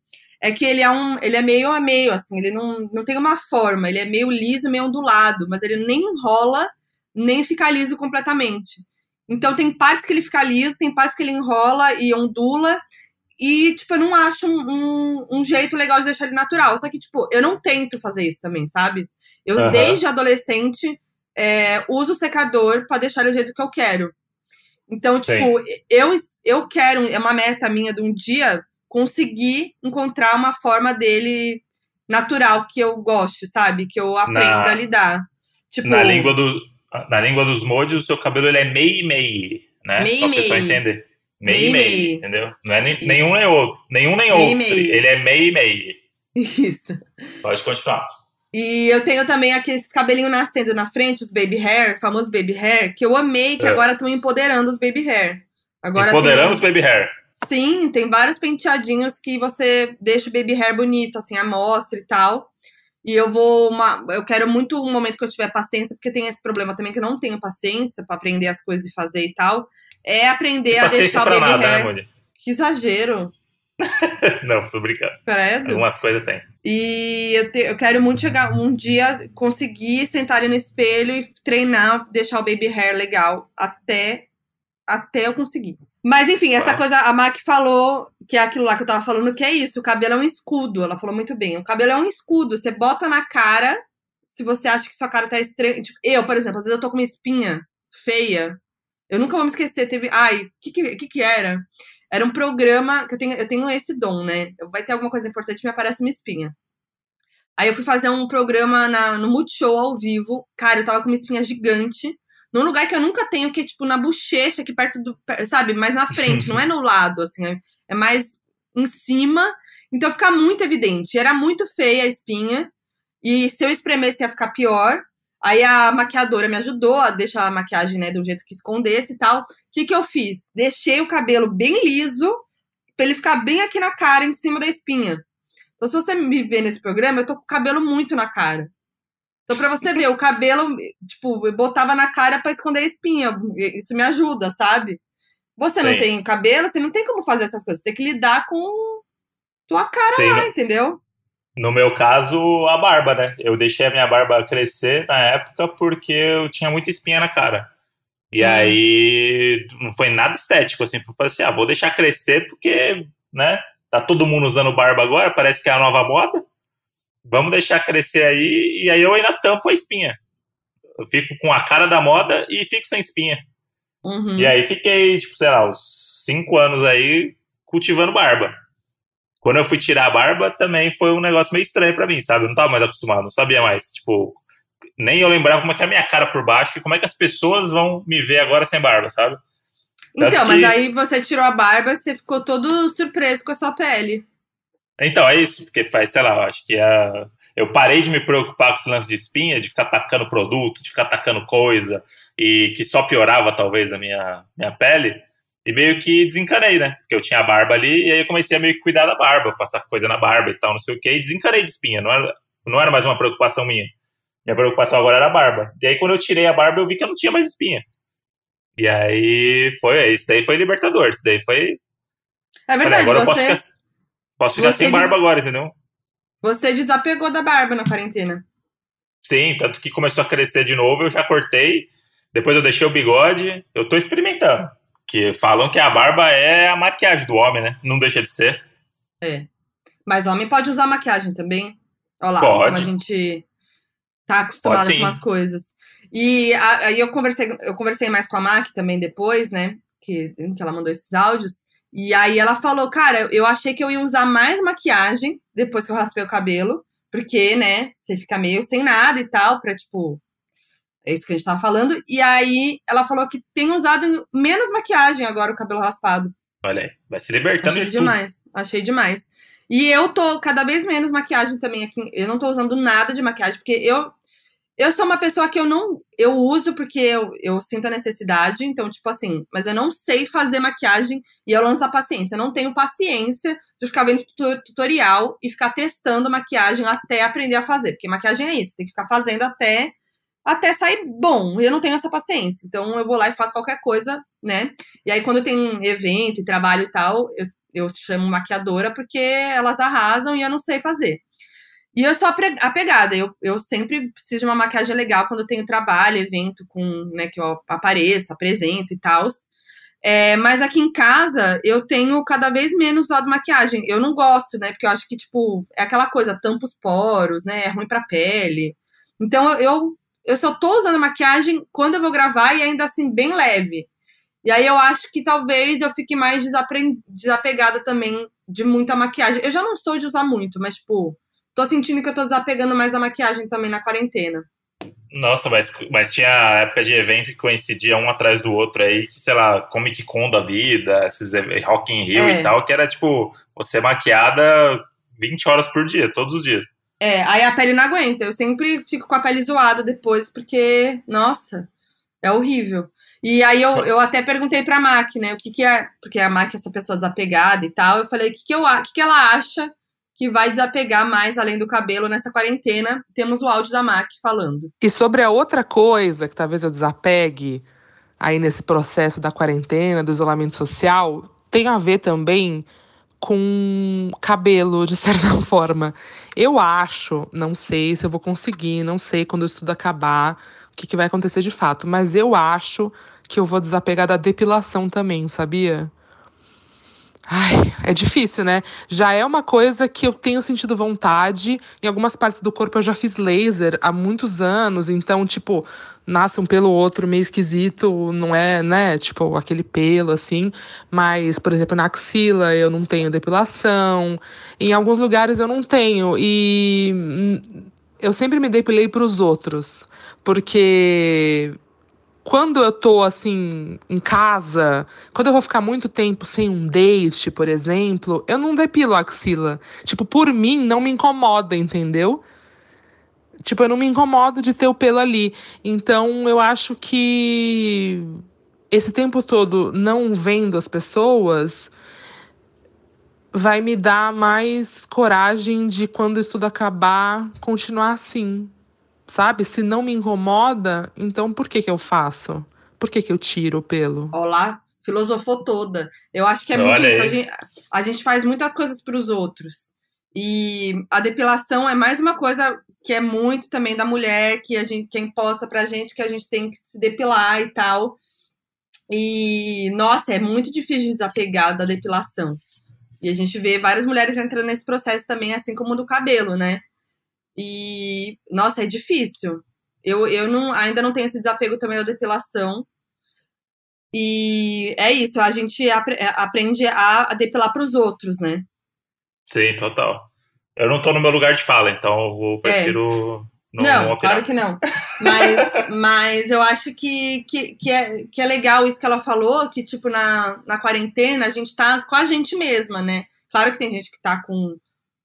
é que ele é um, ele é meio a meio, assim, ele não, não tem uma forma, ele é meio liso, meio ondulado, mas ele nem enrola, nem fica liso completamente. Então tem partes que ele fica liso, tem partes que ele enrola e ondula, e, tipo, eu não acho um, um, um jeito legal de deixar ele natural. Só que, tipo, eu não tento fazer isso também, sabe? Eu, uhum. desde adolescente, é, uso secador para deixar ele do jeito que eu quero. Então, tipo, eu, eu quero, é uma meta minha de um dia conseguir encontrar uma forma dele natural que eu goste, sabe? Que eu aprenda na, a lidar. Tipo, na língua do na língua dos mods, o seu cabelo ele é meio meio, né? Meio meio. pessoa entender. Meio meio, entendeu? Não é nem, nenhum nem outro, nenhum nem outro. Ele é meio meio. Isso. Pode continuar. E eu tenho também aqueles cabelinho nascendo na frente, os baby hair, famosos baby hair, que eu amei, que é. agora estão empoderando os baby hair. Agora empoderando tem... os baby hair. Sim, tem vários penteadinhos que você deixa o baby hair bonito, assim, a mostra e tal. E eu vou uma, eu quero muito um momento que eu tiver paciência, porque tem esse problema também que eu não tenho paciência para aprender as coisas e fazer e tal. É aprender a deixar o baby nada, né, hair. Né, que exagero. não, tô brincando. Credo. Algumas coisas tem. E eu, te, eu quero muito chegar um dia conseguir sentar ali no espelho e treinar, deixar o baby hair legal até até eu conseguir. Mas enfim, essa coisa, a Mac falou que é aquilo lá que eu tava falando, que é isso, o cabelo é um escudo. Ela falou muito bem. O cabelo é um escudo. Você bota na cara se você acha que sua cara tá estranha. Tipo, eu, por exemplo, às vezes eu tô com uma espinha feia. Eu nunca vou me esquecer. Teve. Ai, o que, que, que, era? Era um programa que eu tenho, eu tenho esse dom, né? Vai ter alguma coisa importante me aparece uma espinha. Aí eu fui fazer um programa na, no Multishow ao vivo. Cara, eu tava com uma espinha gigante num lugar que eu nunca tenho, que é tipo na bochecha, aqui perto do. Sabe, mais na frente, não é no lado, assim, é, é mais em cima. Então fica muito evidente. Era muito feia a espinha. E se eu espremesse ia ficar pior. Aí a maquiadora me ajudou a deixar a maquiagem, né, do jeito que escondesse e tal. O que, que eu fiz? Deixei o cabelo bem liso, pra ele ficar bem aqui na cara, em cima da espinha. Então, se você me ver nesse programa, eu tô com o cabelo muito na cara. Então, pra você ver, o cabelo, tipo, eu botava na cara para esconder a espinha. Isso me ajuda, sabe? Você Sim. não tem cabelo, você não tem como fazer essas coisas. Você tem que lidar com tua cara Sim, lá, no, entendeu? No meu caso, a barba, né? Eu deixei a minha barba crescer na época porque eu tinha muita espinha na cara. E hum. aí não foi nada estético, assim. Foi assim, ah, vou deixar crescer porque, né? Tá todo mundo usando barba agora, parece que é a nova moda vamos deixar crescer aí, e aí eu ainda tampo a espinha. Eu fico com a cara da moda e fico sem espinha. Uhum. E aí fiquei, tipo, sei lá, uns cinco anos aí cultivando barba. Quando eu fui tirar a barba, também foi um negócio meio estranho para mim, sabe? Eu não tava mais acostumado, não sabia mais. Tipo, nem eu lembrava como é que é a minha cara por baixo e como é que as pessoas vão me ver agora sem barba, sabe? Tanto então, que... mas aí você tirou a barba, você ficou todo surpreso com a sua pele. Então, é isso, porque faz, sei lá, eu acho que a... eu parei de me preocupar com esse lance de espinha, de ficar atacando produto, de ficar atacando coisa, e que só piorava, talvez, a minha, minha pele, e meio que desencanei, né? Porque eu tinha a barba ali, e aí eu comecei a meio que cuidar da barba, passar coisa na barba e tal, não sei o quê, e desencanei de espinha, não era, não era mais uma preocupação minha. Minha preocupação agora era a barba. E aí, quando eu tirei a barba, eu vi que eu não tinha mais espinha. E aí, foi, isso daí foi libertador, isso daí foi... É verdade, agora você... eu posso ficar Posso ficar sem barba des... agora, entendeu? Você desapegou da barba na quarentena. Sim, tanto que começou a crescer de novo, eu já cortei. Depois eu deixei o bigode. Eu tô experimentando. Que falam que a barba é a maquiagem do homem, né? Não deixa de ser. É. Mas homem pode usar maquiagem também. Olha lá, Pode. como a gente tá acostumado Pode com as coisas. E aí eu conversei, eu conversei mais com a Mac também depois, né? Que, que ela mandou esses áudios. E aí ela falou, cara, eu achei que eu ia usar mais maquiagem depois que eu raspei o cabelo. Porque, né, você fica meio sem nada e tal, pra, tipo... É isso que a gente tava falando. E aí ela falou que tem usado menos maquiagem agora o cabelo raspado. Olha aí, vai se libertando Achei de tudo. demais, achei demais. E eu tô cada vez menos maquiagem também aqui. Eu não tô usando nada de maquiagem, porque eu eu sou uma pessoa que eu não eu uso porque eu, eu sinto a necessidade, então tipo assim, mas eu não sei fazer maquiagem e eu lanço a paciência. Eu não tenho paciência de ficar vendo tu- tutorial e ficar testando maquiagem até aprender a fazer, porque maquiagem é isso, tem que ficar fazendo até até sair bom. E eu não tenho essa paciência. Então eu vou lá e faço qualquer coisa, né? E aí, quando tem evento e trabalho e tal, eu, eu chamo maquiadora porque elas arrasam e eu não sei fazer. E eu sou apegada, eu, eu sempre preciso de uma maquiagem legal quando eu tenho trabalho, evento com, né, que eu apareço, apresento e tal. É, mas aqui em casa eu tenho cada vez menos usado maquiagem. Eu não gosto, né? Porque eu acho que, tipo, é aquela coisa, tampa os poros, né? É ruim pra pele. Então eu, eu, eu só tô usando maquiagem quando eu vou gravar e ainda assim, bem leve. E aí eu acho que talvez eu fique mais desapre- desapegada também de muita maquiagem. Eu já não sou de usar muito, mas, tipo, tô sentindo que eu tô desapegando mais da maquiagem também na quarentena. Nossa, mas, mas tinha época de evento que coincidia um atrás do outro aí, que, sei lá, Comic Con da vida, esses Rock in Rio É. e tal, que era tipo, você maquiada 20 horas por dia, todos os dias. É, aí a pele não aguenta. Eu sempre fico com a pele zoada depois, porque, nossa, é horrível. E aí eu, eu até perguntei pra Mac, né, o que que é, porque a Mac é essa pessoa desapegada e tal. Eu falei, o que que, eu, o que que ela acha que vai desapegar mais além do cabelo nessa quarentena? Temos o áudio da Mac falando. E sobre a outra coisa que talvez eu desapegue aí nesse processo da quarentena, do isolamento social, tem a ver também com cabelo, de certa forma. Eu acho, não sei se eu vou conseguir, não sei quando o estudo acabar, o que, que vai acontecer de fato, mas eu acho que eu vou desapegar da depilação também, sabia? Ai, é difícil, né? Já é uma coisa que eu tenho sentido vontade. Em algumas partes do corpo eu já fiz laser há muitos anos, então, tipo, nasce um pelo outro meio esquisito, não é, né? Tipo, aquele pelo assim. Mas, por exemplo, na axila eu não tenho depilação. Em alguns lugares eu não tenho. E hum, eu sempre me depilei para os outros, porque quando eu tô assim em casa, quando eu vou ficar muito tempo sem um date, por exemplo, eu não depilo a axila. Tipo, por mim não me incomoda, entendeu? Tipo, eu não me incomodo de ter o pelo ali. Então, eu acho que esse tempo todo não vendo as pessoas vai me dar mais coragem de quando o estudo acabar continuar assim. Sabe? Se não me incomoda, então por que que eu faço? Por que que eu tiro o pelo? Ó lá, filosofou toda. Eu acho que é Olha muito isso. A aí. gente, a gente faz muitas coisas para os outros. E a depilação é mais uma coisa que é muito também da mulher, que a gente que é imposta pra gente, que a gente tem que se depilar e tal. E, nossa, é muito difícil de desapegar da depilação. E a gente vê várias mulheres entrando nesse processo também, assim como do cabelo, né? E, nossa, é difícil. Eu, eu não, ainda não tenho esse desapego também da depilação. E é isso, a gente é, aprende a, depilar para os outros, né? Sim, total. Eu não tô no meu lugar de fala, então eu vou- prefiro não, Não, não claro que não. Mas, mas eu acho que, que, que, é, que é legal isso que ela falou, que, tipo, na, na quarentena a gente tá com a gente mesma, né? Claro que tem gente que tá com,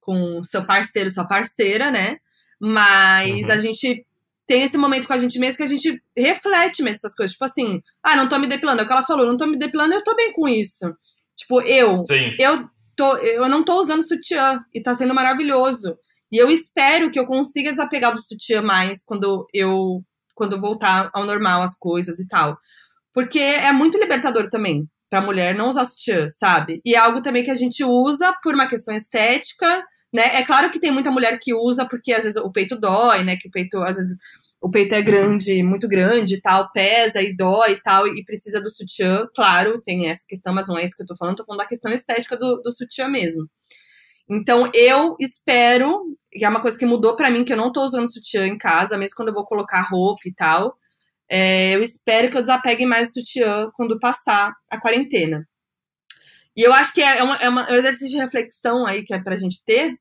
com seu parceiro, sua parceira, né? Mas Uhum. a gente tem esse momento com a gente mesmo que a gente reflete mesmo essas coisas. Tipo assim, ah, não tô me depilando. É o que ela falou, não tô me depilando, eu tô bem com isso. Tipo, eu, Sim, eu, tô, eu não tô usando sutiã e tá sendo maravilhoso. E eu espero que eu consiga desapegar do sutiã mais quando eu quando voltar ao normal as coisas e tal. Porque é muito libertador também pra mulher não usar sutiã, sabe? E é algo também que a gente usa por uma questão estética, né? É claro que tem muita mulher que usa porque às vezes o peito dói, né? Que o peito às vezes o peito é grande, muito grande e tal, pesa e dói e tal, e precisa do sutiã, claro, tem essa questão, mas não é isso que eu tô falando, tô falando da questão estética do, do sutiã mesmo. Então, eu espero, e é uma coisa que mudou para mim, que eu não tô usando sutiã em casa, mesmo quando eu vou colocar roupa e tal, é, eu espero que eu desapegue mais do sutiã quando passar a quarentena. E eu acho que é, uma, é, uma, é um exercício de reflexão aí que é pra gente ter,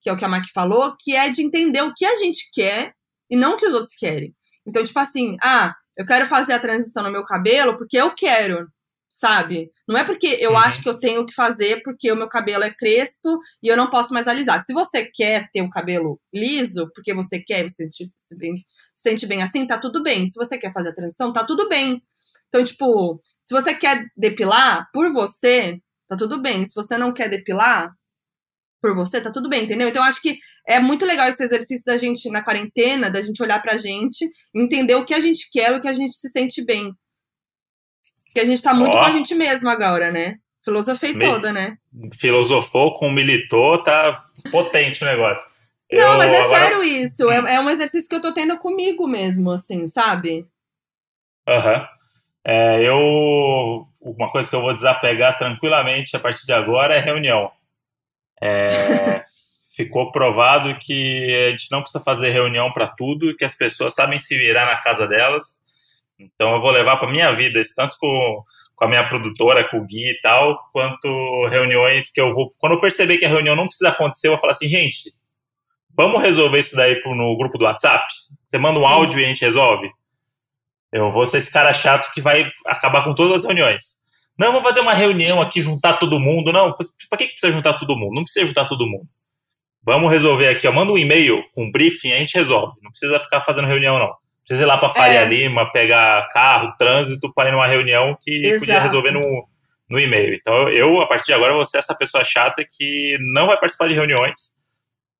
que é o que a Mac falou, que é de entender o que a gente quer e não o que os outros querem. Então, tipo assim, ah, eu quero fazer a transição no meu cabelo porque eu quero, sabe? Não é porque eu uhum. acho que eu tenho que fazer porque o meu cabelo é crespo e eu não posso mais alisar. Se você quer ter o cabelo liso, porque você quer, você se, se, bem, se sente bem assim, tá tudo bem. Se você quer fazer a transição, tá tudo bem. Então, tipo, se você quer depilar por você, tá tudo bem. Se você não quer depilar por você, tá tudo bem, entendeu? Então eu acho que é muito legal esse exercício da gente na quarentena, da gente olhar pra gente, entender o que a gente quer e o que a gente se sente bem. Porque a gente tá muito oh. com a gente mesmo agora, né? Filosofei Me... toda, né? Filosofou com militou, tá potente o negócio. Não, eu, mas é agora... sério isso. É, é, um exercício que eu tô tendo comigo mesmo, assim, sabe? Aham. Uhum. É, eu uma coisa que eu vou desapegar tranquilamente a partir de agora é reunião. É, ficou provado que a gente não precisa fazer reunião para tudo, que as pessoas sabem se virar na casa delas. Então eu vou levar para minha vida isso tanto com, com a minha produtora, com o Gui e tal, quanto reuniões que eu vou. Quando eu perceber que a reunião não precisa acontecer, eu vou falar assim, gente, vamos resolver isso daí no grupo do WhatsApp? Você manda um Sim. áudio e a gente resolve? Eu vou ser esse cara chato que vai acabar com todas as reuniões. Não, vamos fazer uma reunião aqui, juntar todo mundo. Não, para que precisa juntar todo mundo? Não precisa juntar todo mundo. Vamos resolver aqui, ó. Manda um e-mail com um briefing, a gente resolve. Não precisa ficar fazendo reunião, não. Precisa ir lá para Faria é. Lima, pegar carro, trânsito para ir numa reunião que Exato. podia resolver no, no e-mail. Então, eu, a partir de agora, vou ser essa pessoa chata que não vai participar de reuniões,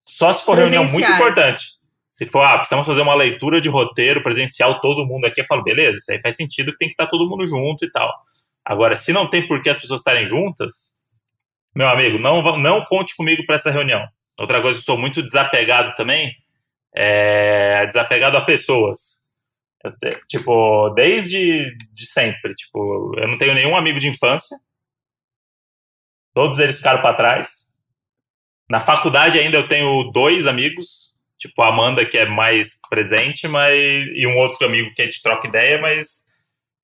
só se for reunião muito importante. Se for, ah, precisamos fazer uma leitura de roteiro presencial, todo mundo aqui, eu falo, beleza, isso aí faz sentido que tem que estar todo mundo junto e tal. Agora, se não tem por que as pessoas estarem juntas, meu amigo, não, não conte comigo para essa reunião. Outra coisa que eu sou muito desapegado também é desapegado a pessoas. Eu, tipo, desde de sempre. Tipo, eu não tenho nenhum amigo de infância. Todos eles ficaram para trás. Na faculdade ainda eu tenho dois amigos, tipo a Amanda, que é mais presente, mas e um outro amigo que a gente troca ideia, mas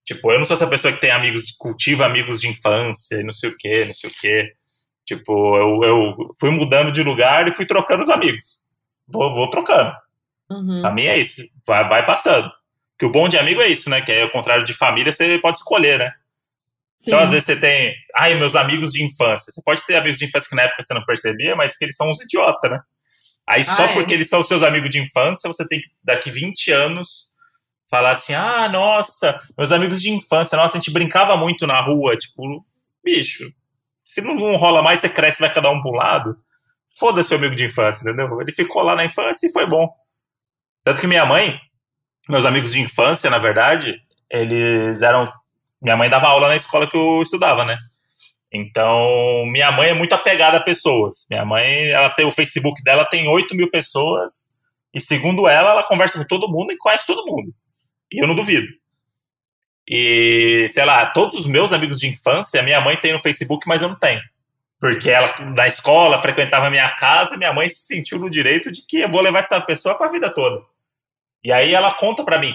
tipo, eu não sou essa pessoa que tem amigos, cultiva amigos de infância e não sei o que, não sei o que. Tipo, eu, eu fui mudando de lugar e fui trocando os amigos. Vou, vou trocando. Uhum. A mim é isso, vai, vai passando. Que o bom de amigo é isso, né? Que é o contrário de família, você pode escolher, né? Sim. Então, às vezes, você tem. Ai, meus amigos de infância. Você pode ter amigos de infância que na época você não percebia, mas que eles são uns idiotas, né? Aí só ah, é? porque eles são seus amigos de infância, você tem que, daqui 20 anos, falar assim: ah, nossa, meus amigos de infância, nossa, a gente brincava muito na rua. Tipo, bicho, se não rola mais, você cresce e vai cada um para um lado. Foda-se o amigo de infância, entendeu? Ele ficou lá na infância e foi bom. Tanto que minha mãe, meus amigos de infância, na verdade, eles eram. Minha mãe dava aula na escola que eu estudava, né? Então, minha mãe é muito apegada a pessoas. Minha mãe, ela tem o Facebook dela, tem 8 mil pessoas, e segundo ela, ela conversa com todo mundo e conhece todo mundo. E eu não duvido. E, sei lá, todos os meus amigos de infância, minha mãe tem no Facebook, mas eu não tenho. Porque ela, na escola, frequentava a minha casa, minha mãe se sentiu no direito de que eu vou levar essa pessoa para a vida toda. E aí ela conta para mim: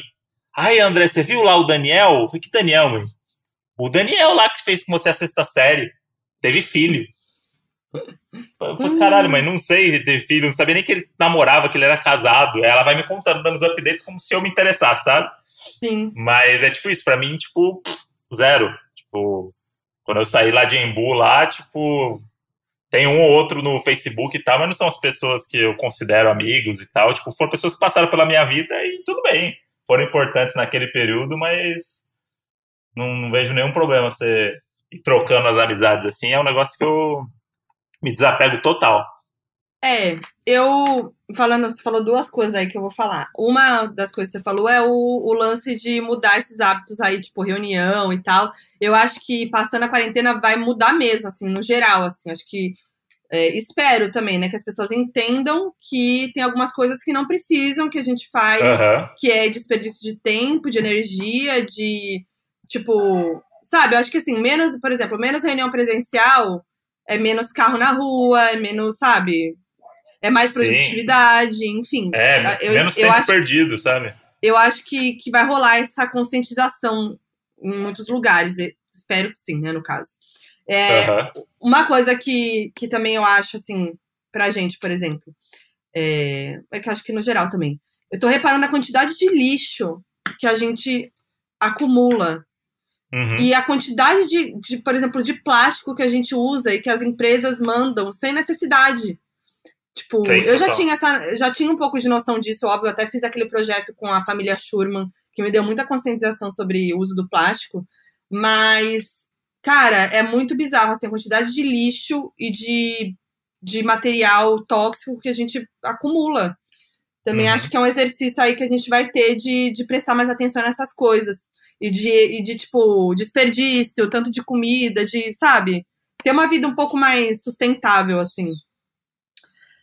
Ai, André, você viu lá o Daniel? Que Daniel, mãe? O Daniel lá que fez com você a sexta série. Teve filho. Eu falei, caralho, mas não sei ter filho, não sabia nem que ele namorava, que ele era casado. Ela vai me contando, dando os updates como se eu me interessasse, sabe? Sim. Mas é tipo isso, pra mim, tipo, zero. Tipo, quando eu saí lá de Embu, lá, tipo, tem um ou outro no Facebook e tal, mas não são as pessoas que eu considero amigos e tal. Tipo, foram pessoas que passaram pela minha vida e tudo bem. Foram importantes naquele período, mas não, não vejo nenhum problema você ir trocando as amizades assim. É um negócio que eu me desapego total. É, eu falando, você falou duas coisas aí que eu vou falar. Uma das coisas que você falou é o, o lance de mudar esses hábitos aí, tipo, reunião e tal. Eu acho que passando a quarentena vai mudar mesmo, assim, no geral, assim. Acho que É, espero também, né, que as pessoas entendam que tem algumas coisas que não precisam que a gente faz, Aham. que é desperdício de tempo, de energia, de tipo, sabe? Eu acho que assim, menos, por exemplo, menos reunião presencial é menos carro na rua, é menos, sabe? É mais Sim. produtividade, enfim. É, Eu- menos eu tempo acho- perdido, sabe? Eu acho que, que vai rolar essa conscientização em muitos lugares. de- Espero que sim, né, no caso. É, Aham. uma coisa que, que também eu acho, assim, pra gente, por exemplo, é, é que eu acho que no geral também. Eu tô reparando na quantidade de lixo que a gente acumula. Uhum. E a quantidade de, de, por exemplo, de plástico que a gente usa e que as empresas mandam sem necessidade. Tipo, Sim, eu já total. tinha essa, já tinha um pouco de noção disso, óbvio, eu até fiz aquele projeto com a família Schurman, que me deu muita conscientização sobre o uso do plástico, mas, cara, é muito bizarro, assim, a quantidade de lixo e de, de material tóxico que a gente acumula. Também Uhum. acho que é um exercício aí que a gente vai ter de, de prestar mais atenção nessas coisas. E de, e de, tipo, desperdício, tanto de comida, de, sabe? Ter uma vida um pouco mais sustentável, assim.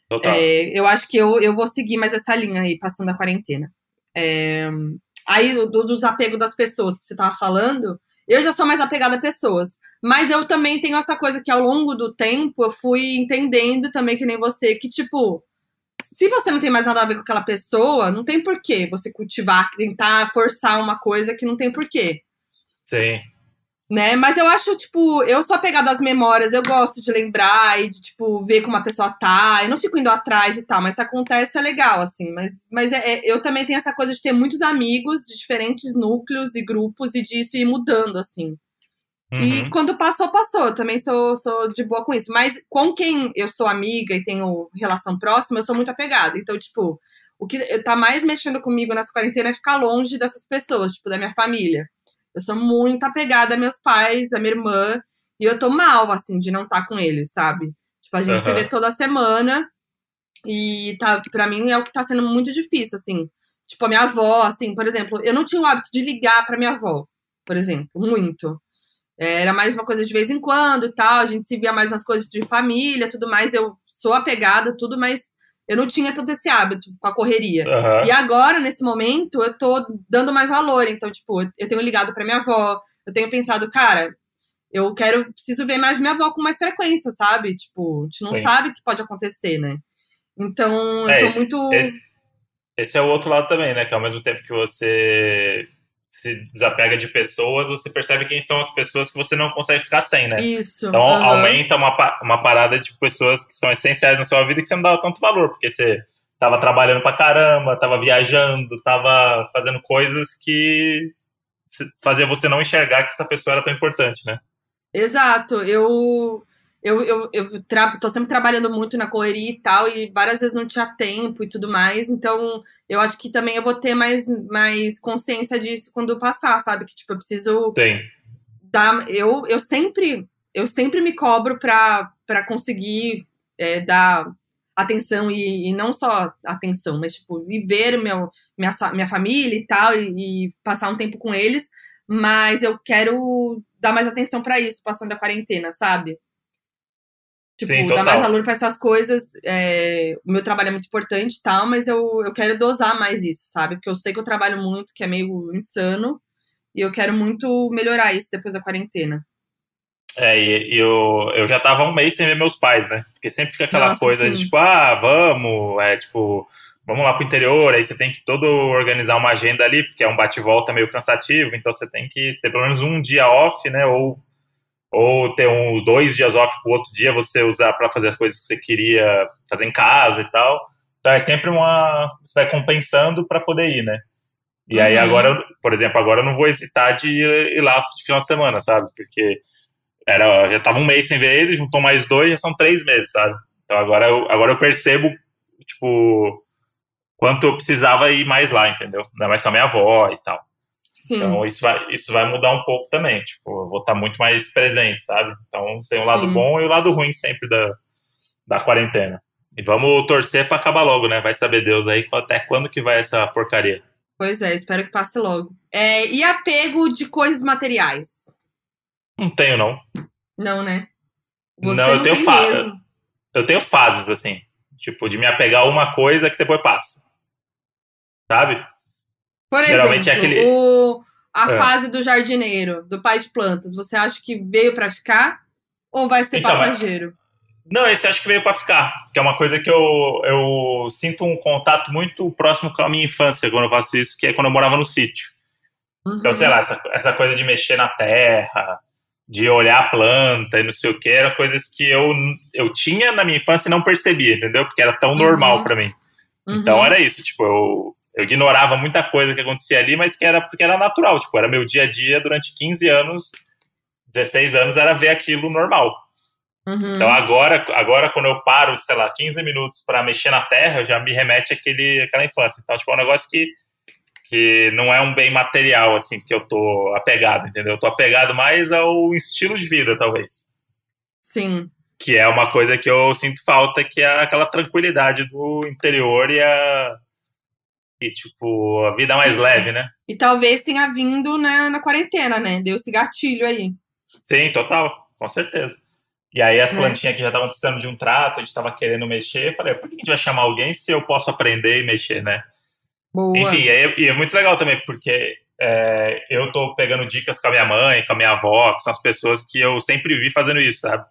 Total. É, eu acho que eu, eu vou seguir mais essa linha aí, passando a quarentena. É, aí, do, do desapego das pessoas que você tava falando, eu já sou mais apegada a pessoas. Mas eu também tenho essa coisa que ao longo do tempo eu fui entendendo também, que nem você, que, tipo, se você não tem mais nada a ver com aquela pessoa, não tem porquê você cultivar, tentar forçar uma coisa que não tem porquê Sim. né? Mas eu acho, tipo, eu sou apegada às memórias, eu gosto de lembrar e de, tipo, ver como a pessoa tá. Eu não fico indo atrás e tal, mas se acontece é legal, assim. Mas, mas é, é- eu também tenho essa coisa de ter muitos amigos de diferentes núcleos e grupos e disso ir mudando, assim. E Uhum. quando passou, passou. Eu também sou, sou de boa com isso. Mas com quem eu sou amiga e tenho relação próxima, eu sou muito apegada. Então, tipo, o que tá mais mexendo comigo nessa quarentena é ficar longe dessas pessoas, tipo, da minha família. Eu sou muito apegada a meus pais, a minha irmã, e eu tô mal, assim, de não estar com eles, sabe? Tipo, a gente se Aham. vê toda semana, e tá, pra mim é o que tá sendo muito difícil, assim. Tipo, a minha avó, assim, por exemplo, eu não tinha o hábito de ligar pra minha avó, por exemplo, muito. É, Era mais uma coisa de vez em quando e tal, a gente se via mais nas coisas de família, tudo mais. Eu sou apegada, tudo, mas eu não tinha tanto esse hábito com a correria. Aham. E agora, nesse momento, eu tô dando mais valor. Então, tipo, eu tenho ligado pra minha avó, eu tenho pensado, cara, eu quero, preciso ver mais minha avó com mais frequência, sabe? Tipo, a gente não Sim. sabe o que pode acontecer, né? Então, É, eu tô esse- muito. Esse, esse é o outro lado também, né? Que ao mesmo tempo que você se desapega de pessoas, você percebe quem são as pessoas que você não consegue ficar sem, né? Isso. Então aham. aumenta uma, uma parada de pessoas que são essenciais na sua vida que você não dava tanto valor, porque você tava trabalhando pra caramba, tava viajando, tava fazendo coisas que fazia você não enxergar que essa pessoa era tão importante, né? Exato, eu eu, eu, eu tô sempre trabalhando muito na correria e tal, e várias vezes não tinha tempo e tudo mais, então eu acho que também eu vou ter mais, mais consciência disso quando passar, sabe? Que tipo, eu preciso Tem. dar. Eu, eu sempre eu sempre me cobro pra, pra conseguir é, dar atenção e, e não só atenção, mas tipo, viver meu, minha, minha família e tal, e, e passar um tempo com eles, mas eu quero dar mais atenção pra isso, passando a quarentena, sabe? Tipo, Sim, dar mais valor pra essas coisas. é, o meu trabalho é muito importante e tal, mas eu, eu quero dosar mais isso, sabe? Porque eu sei que eu trabalho muito, que é meio insano, e eu quero muito melhorar isso depois da quarentena. É, e, e eu, eu já tava um mês sem ver meus pais, né? Porque sempre fica aquela Nossa, coisa sim. de tipo, ah, vamos, é tipo, vamos lá pro interior, aí você tem que todo organizar uma agenda ali, porque é um bate-volta meio cansativo, então você tem que ter pelo menos um dia off, né? Ou, ou ter um, dois dias off pro outro dia você usar para fazer as coisas que você queria fazer em casa e tal. Então é sempre uma. Você vai compensando para poder ir, né? E aí Uhum. agora, eu- por exemplo, agora eu não vou hesitar de ir, ir lá de final de semana, sabe? Porque era, já tava um mês sem ver ele, juntou mais dois, já são três meses, sabe? Então agora eu, agora eu percebo, tipo, quanto eu precisava ir mais lá, entendeu? Ainda mais com a minha avó e tal. Sim. Então isso vai, isso vai mudar um pouco também, tipo, eu vou estar muito mais presente, sabe? Então tem o lado Sim. bom e o lado ruim sempre da, da quarentena. E vamos torcer pra acabar logo, né? Vai saber Deus aí até quando que vai essa porcaria. Pois é, espero que passe logo. É, e apego de coisas materiais? Não tenho, não. Não, né? Você Não, não, eu tenho tem fa- eu tenho fases, assim. Tipo, de me apegar a uma coisa que depois passa. Sabe? Por Geralmente é exemplo, aquele- o, a É. fase do jardineiro, do pai de plantas, você acha que veio pra ficar ou vai ser Então, passageiro? Não, esse acho que veio pra ficar. Que é uma coisa que eu, eu sinto um contato muito próximo com a minha infância quando eu faço isso, que é quando eu morava no sítio. Então, Uhum. sei lá, essa, essa coisa de mexer na terra, de olhar a planta e não sei o que, eram coisas que eu, eu tinha na minha infância e não percebia, entendeu? Porque era tão normal Uhum. pra mim. Uhum. Então era isso, tipo, eu, eu ignorava muita coisa que acontecia ali, mas que era porque era natural, tipo, era meu dia a dia durante 15 anos, 16 anos, era ver aquilo normal. Uhum. Então agora, agora quando eu paro, sei lá, 15 minutos pra mexer na terra, já me remete àquele, àquela infância. Então, tipo, é um negócio que, que não é um bem material, assim, que eu tô apegado, entendeu? Eu tô apegado mais ao estilo de vida, talvez. Sim. Que é uma coisa que eu sinto falta, que é aquela tranquilidade do interior e a... E, tipo, a vida mais leve, né? E talvez tenha vindo na, na quarentena, né? Deu esse gatilho aí. Sim, total, com certeza. E aí as Né? plantinhas que já estavam precisando de um trato, a gente estava querendo mexer, eu falei, por que a gente vai chamar alguém se eu posso aprender e mexer, né? Boa. Enfim, e é, e é muito legal também, porque é, eu tô pegando dicas com a minha mãe, com a minha avó, que são as pessoas que eu sempre vi fazendo isso, sabe?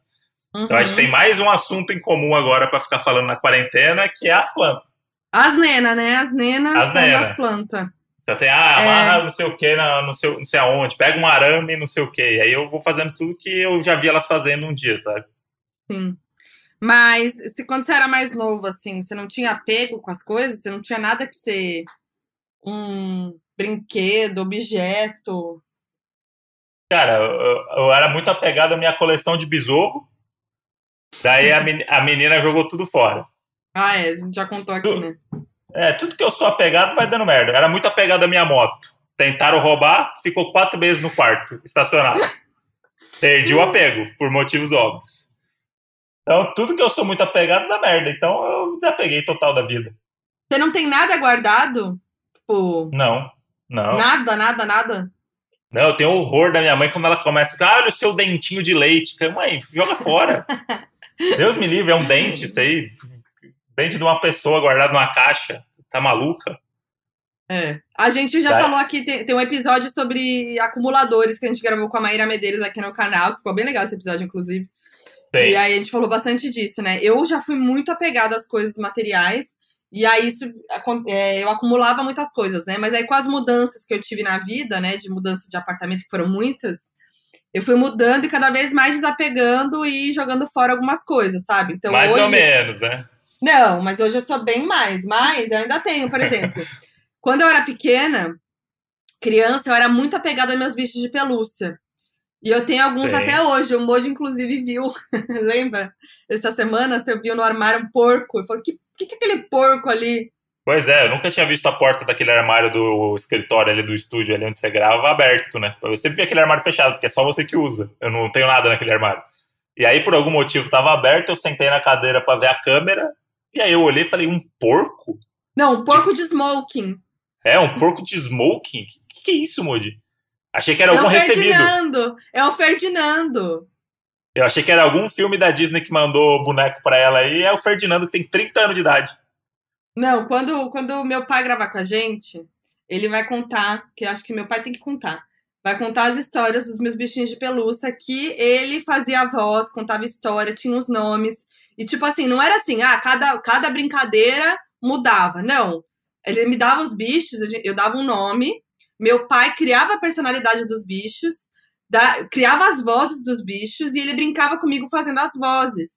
Então a gente Uhum. tem mais um assunto em comum agora para ficar falando na quarentena, que é as plantas. As nena, né? As nena As nena. as plantas. Então tem, ah, É. não sei o que, não sei, não sei aonde, pega um arame, não sei o que. Aí eu vou fazendo tudo que eu já vi elas fazendo um dia, sabe? Sim. Mas se quando você era mais novo, assim, você não tinha apego com as coisas? Você não tinha nada que ser um brinquedo, objeto? Cara, eu, eu era muito apegado à minha coleção de besouro. Daí a, meni- a menina jogou tudo fora. Ah, é, a gente já contou aqui, né? É, tudo que eu sou apegado vai dando merda. Eu era muito apegado à minha moto. Tentaram roubar, ficou quatro meses no quarto, estacionado. Perdi o apego, por motivos óbvios. Então, tudo que eu sou muito apegado dá merda. Então, eu desapeguei total da vida. Você não tem nada guardado? Tipo, Não, não. nada, nada, nada? Não, eu tenho horror da minha mãe quando ela começa a ah, olha o seu dentinho de leite. Mãe, joga fora. Deus me livre, é um dente isso aí. Dente de uma pessoa guardado numa caixa. Tá maluca? É. A gente já Tá. falou aqui, tem, tem um episódio sobre acumuladores que a gente gravou com a Maíra Medeiros aqui no canal, que ficou bem legal esse episódio, inclusive. Tem. E aí a gente falou bastante disso, né? Eu já fui muito apegada às coisas materiais, e aí isso é, eu acumulava muitas coisas, né? Mas aí com as mudanças que eu tive na vida, né? De mudança de apartamento, que foram muitas, eu fui mudando e cada vez mais desapegando e jogando fora algumas coisas, sabe? Então Mais hoje. ou menos, né? Não, mas hoje eu sou bem mais. Mas eu ainda tenho, por exemplo, quando eu era pequena, criança, eu era muito apegada aos meus bichos de pelúcia. E eu tenho alguns Sim. até hoje. O Moji, inclusive, viu. Lembra? Essa semana você viu no armário um porco. Eu falei, que, que que é aquele porco ali? Pois é, eu nunca tinha visto a porta daquele armário do escritório ali do estúdio, ali onde você grava, aberto, né? Eu sempre vi aquele armário fechado, porque é só você que usa. Eu não tenho nada naquele armário. E aí, por algum motivo, tava aberto, eu sentei na cadeira pra ver a câmera, e aí eu olhei e falei, um porco? Não, um porco de smoking. É, um porco de smoking? Que que é isso, Modi? Achei que era É algum o recebido. Ferdinando. É o Ferdinando. Eu achei que era algum filme da Disney que mandou boneco pra ela aí, é o Ferdinando que tem 30 anos de idade. Não, quando quando meu pai gravar com a gente, ele vai contar, que acho que meu pai tem que contar. Vai contar as histórias dos meus bichinhos de pelúcia que ele fazia a voz, contava história, tinha os nomes. E tipo assim, não era assim, ah, cada, cada brincadeira mudava. Não. Ele me dava os bichos, eu, dava um nome, meu pai criava a personalidade dos bichos, da- criava as vozes dos bichos e ele brincava comigo fazendo as vozes.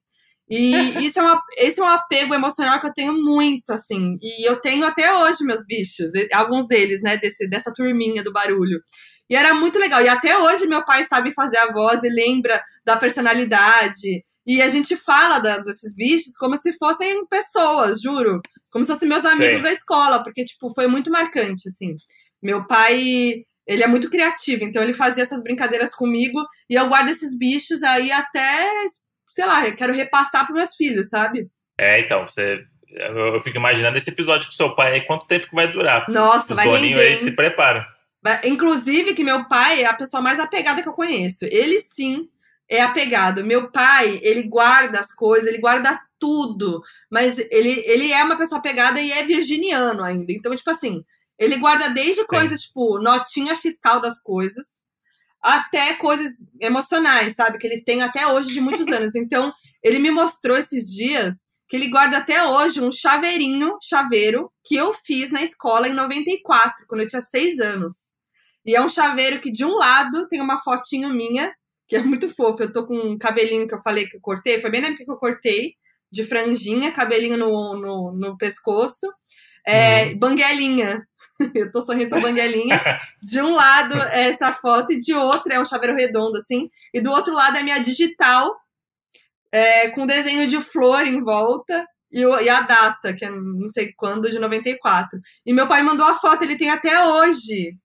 E isso é uma, esse é um apego emocional que eu tenho muito, assim. E eu tenho até hoje meus bichos, alguns deles, né, desse, dessa turminha do barulho. E era muito legal. E até hoje meu pai sabe fazer a voz e lembra da personalidade. E a gente fala da- desses bichos como se fossem pessoas, juro. Como se fossem meus amigos Sim. da escola, porque, tipo, foi muito marcante, assim. Meu pai, ele é muito criativo, então ele fazia essas brincadeiras comigo e eu guardo esses bichos aí até, sei lá, eu quero repassar para meus filhos, sabe? É, então, você. Eu eu fico imaginando esse episódio com seu pai aí, quanto tempo que vai durar? Nossa, Os vai render. aí se preparam. Vai- Inclusive que meu pai é a pessoa mais apegada que eu conheço. Ele sim é apegado. Meu pai, ele guarda as coisas, ele guarda tudo. Mas ele, ele é uma pessoa pegada e é virginiano ainda. Então, tipo assim, ele guarda desde coisas, tipo, notinha fiscal das coisas, até coisas emocionais, sabe? Que ele tem até hoje de muitos anos. Então, ele me mostrou esses dias que ele guarda até hoje um chaveirinho, chaveiro, que eu fiz na escola em 94, quando eu tinha seis anos. E é um chaveiro que de um lado tem uma fotinho minha, que é muito fofo. Eu tô com um cabelinho que eu falei que eu cortei, foi bem na época que eu cortei, de franjinha, cabelinho no, no, no pescoço, é, uhum. banguelinha. eu tô sorrindo banguelinha. De um lado é essa foto e de outro é um chaveiro redondo, assim. E do outro lado é minha digital, é, com desenho de flor em volta e, e, a data, que é não sei quando, de 94. E meu pai mandou a foto, ele tem até hoje.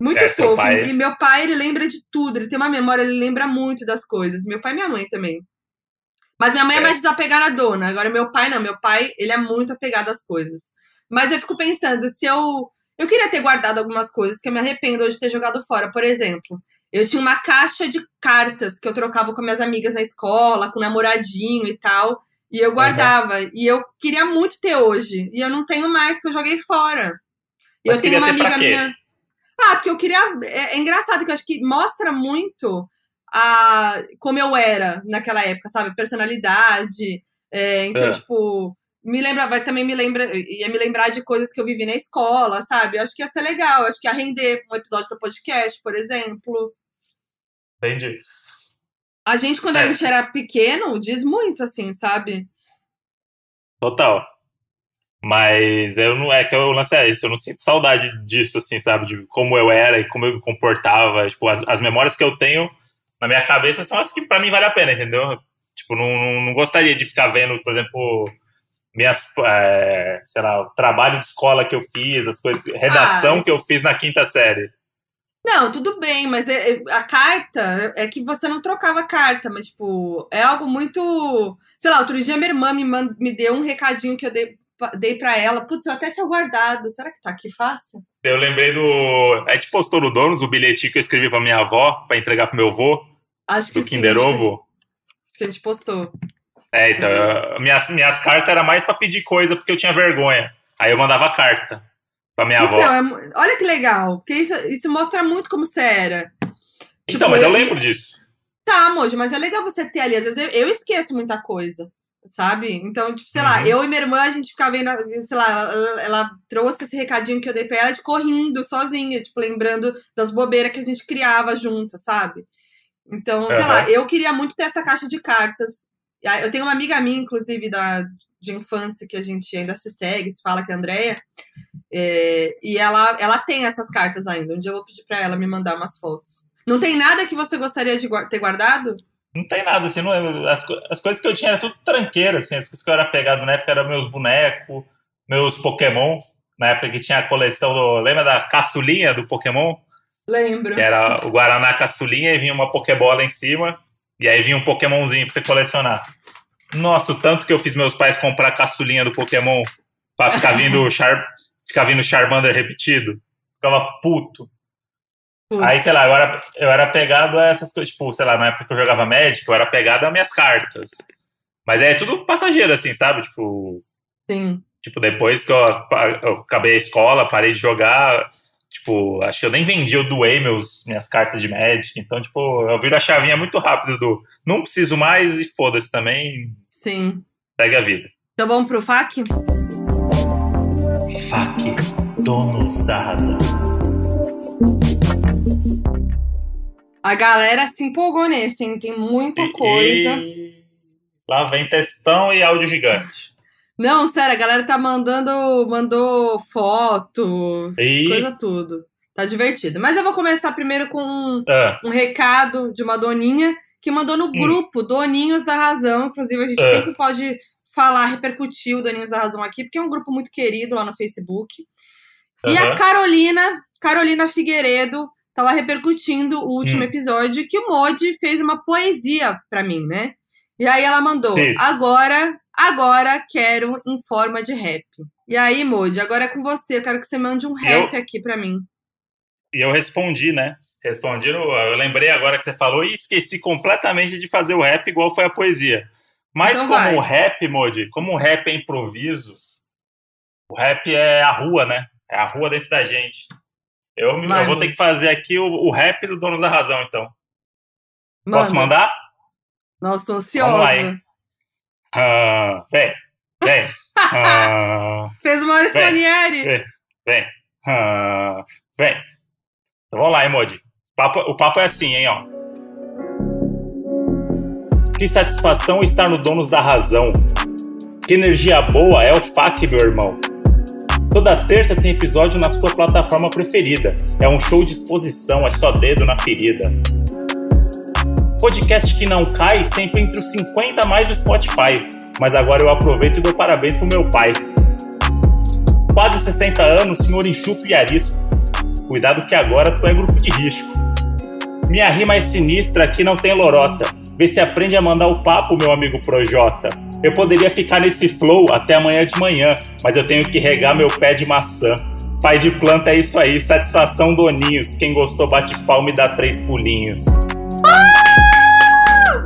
Muito é, fofo. Pai... E meu pai, ele lembra de tudo. Ele tem uma memória, ele lembra muito das coisas. Meu pai e minha mãe também. Mas minha mãe é, é mais desapegada à dona. Agora, meu pai não. Meu pai, ele é muito apegado às coisas. Mas eu fico pensando, se eu. Eu queria ter guardado algumas coisas que eu me arrependo hoje de ter jogado fora. Por exemplo, eu tinha uma caixa de cartas que eu trocava com minhas amigas na escola, com o namoradinho e tal. E eu guardava. Uhum. E eu queria muito ter hoje. E eu não tenho mais, porque eu joguei fora. E eu tenho uma amiga minha. Ah, porque eu queria. É, é, engraçado que eu acho que mostra muito a como eu era naquela época, sabe? Personalidade. É, então, é. tipo, me lembra, vai também me lembra, ia me lembrar de coisas que eu vivi na escola, sabe? Eu acho que ia ser legal, acho que ia render um episódio do podcast, por exemplo. Entendi. A gente, quando é. a gente era pequeno, diz muito, assim, sabe? Total. Mas eu não é que eu lance é isso, eu não sinto saudade disso, assim, sabe? De como eu era e como eu me comportava. Tipo, as, as memórias que eu tenho na minha cabeça são as que para mim vale a pena, entendeu? Tipo, não, não, não, gostaria de ficar vendo, por exemplo, minhas, é, sei lá, o trabalho de escola que eu fiz, as coisas, redação ah, que eu fiz na quinta série. Não, tudo bem, mas é, é, a carta é que você não trocava carta, mas, tipo, é algo muito. Sei lá, outro dia minha irmã me, mand... me deu um recadinho que eu dei dei para ela. Putz, eu até tinha guardado. Será que tá aqui fácil? Eu lembrei do. A gente postou no Donos o bilhetinho que eu escrevi pra minha avó, para entregar pro meu avô. Acho que do Kinder Ovo. Acho que a gente postou. É, então, eu, minhas, minhas cartas eram mais para pedir coisa, porque eu tinha vergonha. Aí eu mandava carta pra minha então, avó. É, olha que legal, porque isso, isso mostra muito como você era. Então, tipo, mas eu, eu lembro disso. Tá, Moji, mas é legal você ter ali. Às vezes eu, eu esqueço muita coisa sabe? Então, tipo, sei uhum. lá, eu e minha irmã, a gente ficava vendo, sei lá, ela, ela, trouxe esse recadinho que eu dei pra ela de correndo sozinha, tipo, lembrando das bobeiras que a gente criava junto, sabe? Então, sei uhum. lá, eu queria muito ter essa caixa de cartas. Eu tenho uma amiga minha, inclusive, da, de infância, que a gente ainda se segue, se fala que é a Andrea, é, e ela, ela tem essas cartas ainda. Um dia eu vou pedir pra ela me mandar umas fotos. Não tem nada que você gostaria de ter guardado? Não tem nada, assim, não, as, as coisas que eu tinha era tudo tranqueira, assim, as coisas que eu era pegado na época eram meus bonecos, meus Pokémon, na época que tinha a coleção do. Lembra da caçulinha do Pokémon? Lembro. Que era o Guaraná caçulinha e vinha uma Pokébola em cima, e aí vinha um Pokémonzinho pra você colecionar. Nossa, o tanto que eu fiz meus pais comprar a caçulinha do Pokémon pra ficar vindo, Char, ficar vindo Charmander repetido. Ficava puto. Putz. Aí, sei lá, eu era, eu era pegado a essas coisas, tipo, sei lá, na época que eu jogava Magic, eu era pegado a minhas cartas. Mas é tudo passageiro, assim, sabe? Tipo. Sim. Tipo, depois que eu, eu acabei a escola, parei de jogar, tipo, acho que eu nem vendi, eu doei meus, minhas cartas de Magic. Então, tipo, eu viro a chavinha muito rápido do não preciso mais e foda-se também. Sim. Segue a vida. Então vamos pro FAQ? FAQ, donos da razão. A galera se empolgou nesse, hein? Tem muita coisa. E... Lá vem textão e áudio gigante. Não, sério, a galera tá mandando, mandou foto, e... coisa tudo. Tá divertido. Mas eu vou começar primeiro com um, ah. um recado de uma doninha que mandou no hum. grupo Doninhos da Razão. Inclusive, a gente ah. sempre pode falar, repercutir o Doninhos da Razão aqui, porque é um grupo muito querido lá no Facebook. E a Carolina, Carolina Figueiredo, lá repercutindo o último hum. episódio que o Modi fez uma poesia para mim, né? E aí ela mandou: Isso. agora, agora quero em forma de rap. E aí, Modi, agora é com você. Eu quero que você mande um rap eu... aqui para mim. E eu respondi, né? Respondi, no... eu lembrei agora que você falou e esqueci completamente de fazer o rap igual foi a poesia. Mas Então como o rap, Modi, como o rap é improviso, o rap é a rua, né? É a rua dentro da gente. Eu, eu vou ter que fazer aqui o, o rap do Donos da Razão, então. Posso Manda. mandar? Nossa, tô Vamos ansiosa. lá, hein? Ah, vem, vem. Ah, Fez o Maurício Vem. Manieri. Vem. vem. Ah, vem. Então vamos lá, hein, Modi. O papo, o papo é assim, hein, ó. Que satisfação estar no Donos da Razão. Que energia boa é o FAQ, meu irmão. Toda terça tem episódio na sua plataforma preferida. É um show de exposição, é só dedo na ferida. Podcast que não cai, sempre entre os 50 mais do Spotify. Mas agora eu aproveito e dou parabéns pro meu pai. Quase 60 anos, senhor enxuto e arisco. Cuidado que agora tu é grupo de risco. Minha rima é sinistra, aqui não tem lorota. Vê se aprende a mandar o papo, meu amigo Projota. Eu poderia ficar nesse flow até amanhã de manhã, mas eu tenho que regar meu pé de maçã. Pai de planta é isso aí, satisfação doninhos. Quem gostou bate palma e dá três pulinhos.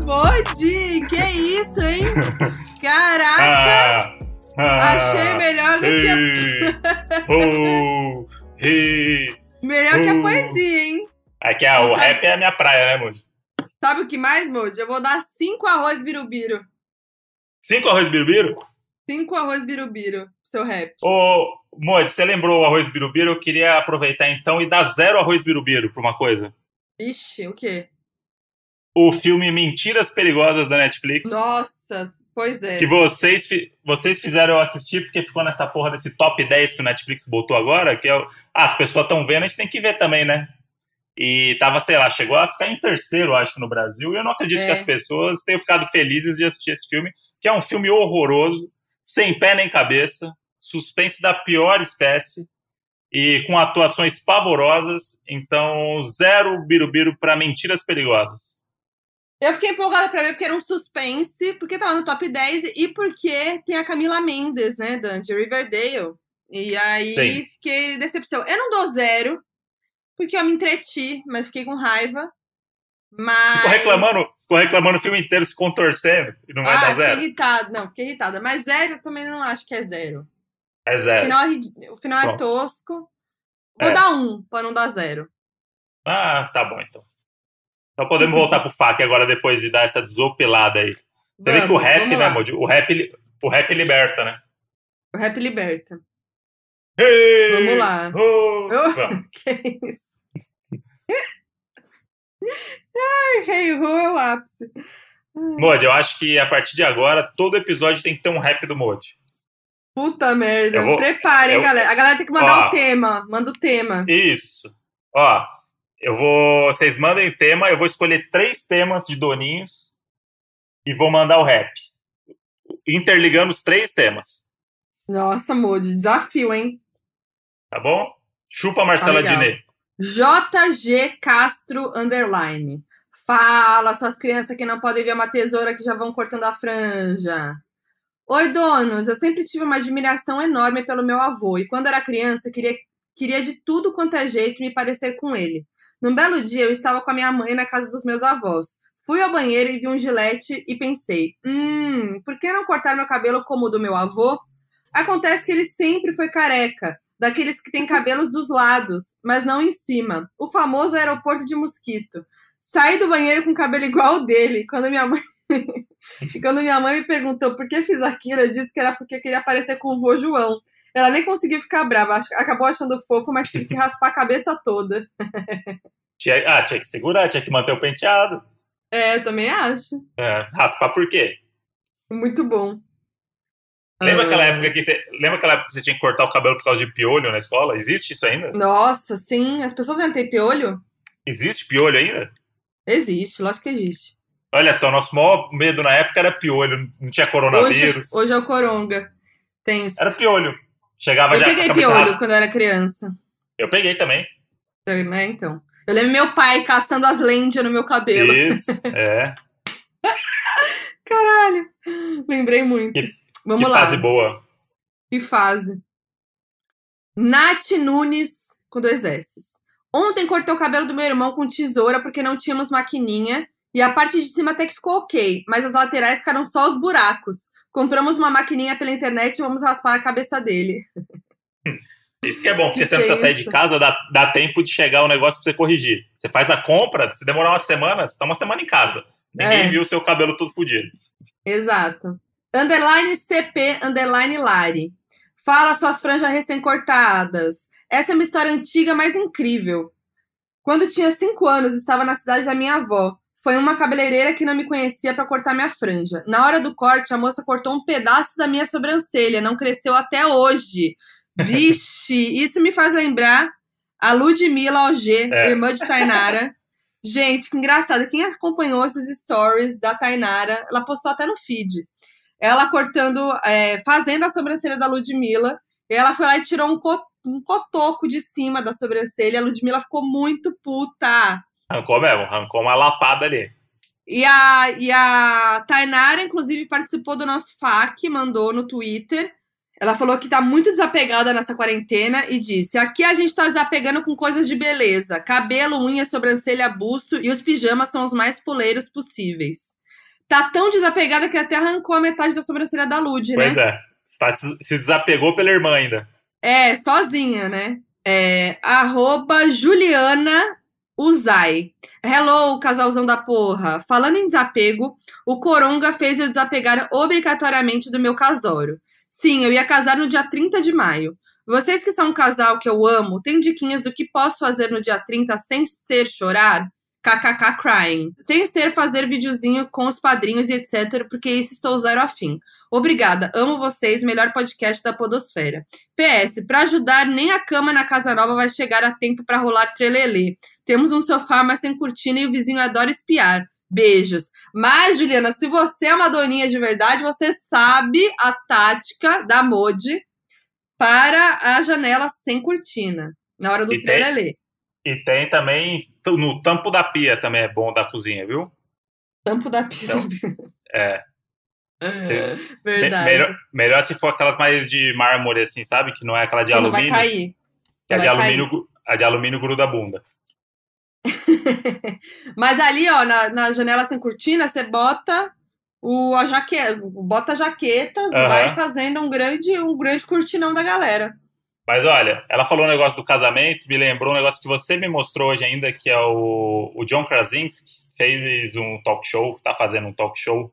Modi, que isso, hein? Caraca, Ah, ah, achei melhor do que a, oh, melhor que a Uh. poesia, hein? Aqui é, o rap é a minha praia, né, Moody? Sabe o que mais, Modi? Eu vou dar cinco arroz birubiru. Cinco arroz birubiru? Cinco arroz birubiru, pro seu rap. Ô, Moody, você lembrou o arroz birubiru? Eu queria aproveitar então e dar zero arroz birubiru pra uma coisa. Ixi, o quê? O filme Mentiras Perigosas da Netflix. Nossa, pois é. Que vocês, vocês fizeram eu assistir porque ficou nessa porra desse top 10 que o Netflix botou agora, que é ah, as pessoas estão vendo, a gente tem que ver também, né? E tava, sei lá, chegou a ficar em terceiro, acho, no Brasil, e eu não acredito É. que as pessoas tenham ficado felizes de assistir esse filme, que é um filme horroroso, sem pé nem cabeça, suspense da pior espécie, e com atuações pavorosas, então zero birubiru pra Mentiras Perigosas. Eu fiquei empolgada pra ver porque era um suspense, porque tava no top 10 e porque tem a Camila Mendes, né, Dan, de Riverdale. E aí Sim. fiquei decepção. Eu não dou zero, porque eu me entreti, mas fiquei com raiva. Mas. Ficou reclamando, ficou reclamando o filme inteiro se contorcendo, e não vai Ah, dar fiquei zero? irritada. Não, fiquei irritada. Mas zero eu também não acho que é zero. É O zero. final é, o final é tosco. Vou É. dar um, pra não dar zero. Ah, tá bom então. Então podemos voltar pro FAQ agora depois de dar essa desopilada aí. Você vê que o Vamos, rap, vamos né. Moody? O rap, o rap liberta, né? O rap liberta. Hey! Vamos lá. Oh! Vamos. Que isso? Ai, Hey Ho é o ápice. Moody, eu acho que a partir de agora, todo episódio tem que ter um rap do Moody. Puta merda. Eu vou- Preparem, eu- galera. A galera tem que mandar Ó. o tema. Manda o tema. Isso. Ó, eu vou. Vocês mandem tema, eu vou escolher três temas de Doninhos e vou mandar o rap. Interligando os três temas. Nossa, Moody, desafio, hein? Tá bom? Chupa Marcela Tá. Diné. JG Castro Underline. Fala, suas crianças que não podem ver uma tesoura que já vão cortando a franja. Oi, donos. Eu sempre tive uma admiração enorme pelo meu avô e quando era criança queria, queria de tudo quanto é jeito me parecer com ele. Num belo dia eu estava com a minha mãe na casa dos meus avós. Fui ao banheiro e vi um gilete e pensei: hum, por que não cortar meu cabelo como o do meu avô? Acontece que ele sempre foi careca, daqueles que têm cabelos dos lados, mas não em cima. O famoso aeroporto de mosquito. Saí do banheiro com o cabelo igual ao dele. Quando minha mãe. e quando minha mãe me perguntou por que fiz aquilo, eu disse que era porque eu queria parecer com o vô João. Ela nem conseguiu ficar brava, acabou achando fofo, mas tive que raspar a cabeça toda. Tinha, ah, tinha que segurar, tinha que manter o penteado. É, eu também acho. É, raspar por quê? Muito bom. Lembra Ah, aquela época que você. Lembra aquela época que você tinha que cortar o cabelo por causa de piolho na escola? Existe isso ainda? Nossa, sim. As pessoas ainda têm piolho? Existe piolho ainda? Existe, lógico que existe. Olha só, nosso maior medo na época era piolho, não tinha Hoje, coronavírus. hoje é o coronga. Tenso. Era piolho. Chegava Eu já peguei piolho quando eu era criança. Eu peguei também. É, então. Eu lembro meu pai caçando as lêndias no meu cabelo. Isso, é. Caralho. Lembrei muito. Que- Vamos que lá. fase boa. Que fase. Nath Nunes com dois S. Ontem cortei o cabelo do meu irmão com tesoura porque não tínhamos maquininha E a parte de cima até que ficou ok, mas as laterais ficaram só os buracos. Compramos uma maquininha pela internet e vamos raspar a cabeça dele. Isso que é bom, porque Que você não precisa sair de casa, dá, dá tempo de chegar o negócio pra você corrigir. Você faz a compra, se demorar uma semana, você tá uma semana em casa. Ninguém É. viu o seu cabelo todo fudido. Exato. Underline CP, underline Lari. Fala suas franjas recém-cortadas. Essa é uma história antiga, mas incrível. Quando tinha cinco anos, estava na cidade da minha avó. Foi uma cabeleireira que não me conhecia para cortar minha franja. Na hora do corte, a moça cortou um pedaço da minha sobrancelha. Não cresceu até hoje. Vixe, isso me faz lembrar a Ludmilla OG, É. irmã de Tainara. Gente, que engraçado. Quem acompanhou esses stories da Tainara, ela postou até no feed. Ela cortando, é, fazendo a sobrancelha da Ludmilla. E ela foi lá e tirou um, co- um cotoco de cima da sobrancelha. A Ludmilla ficou muito puta. Arrancou mesmo, arrancou uma lapada ali. E a, e a Tainara, inclusive, participou do nosso FAQ, mandou no Twitter. Ela falou que tá muito desapegada nessa quarentena e disse: aqui a gente tá desapegando com coisas de beleza. Cabelo, unha, sobrancelha, busto e os pijamas são os mais puleiros possíveis. Tá tão desapegada que até arrancou a metade da sobrancelha da Lud, né? Pois é. Você tá- se desapegou pela irmã ainda. É, sozinha, né? É, arroba Juliana Uzai. Hello, casalzão da porra. Falando em desapego, o Coronga fez eu desapegar obrigatoriamente do meu casório. Sim, eu ia casar no dia 30 de maio. Vocês que são um casal que eu amo, tem diquinhas do que posso fazer no dia 30 sem ser chorar? KKK crying. Sem ser fazer videozinho com os padrinhos e etc, porque isso estou zero afim. Obrigada, amo vocês, melhor podcast da podosfera. PS, para ajudar, nem a cama na casa nova vai chegar a tempo para rolar trelelê. Temos um sofá, mas sem cortina e o vizinho adora espiar. Beijos. Mas, Juliana, se você é uma doninha de verdade, você sabe a tática da Modi para a janela sem cortina, na hora do trelelê. E tem também no tampo da pia também é bom da cozinha, viu? Tampo da pia. Então, É. É, Me- verdade. melhor, melhor se for aquelas mais de mármore, assim, sabe? Que não é aquela de Que não vai alumínio. cair. Que a não de alumínio, gru- a de alumínio gruda a bunda. Mas ali, ó, na, na janela sem cortina, você bota o a jaqueta, bota jaquetas, Aham. vai fazendo um grande, um grande cortinão da galera. Mas olha, ela falou um negócio do casamento, me lembrou um negócio que você me mostrou hoje ainda, que é o, o John Krasinski, fez um talk show, tá fazendo um talk show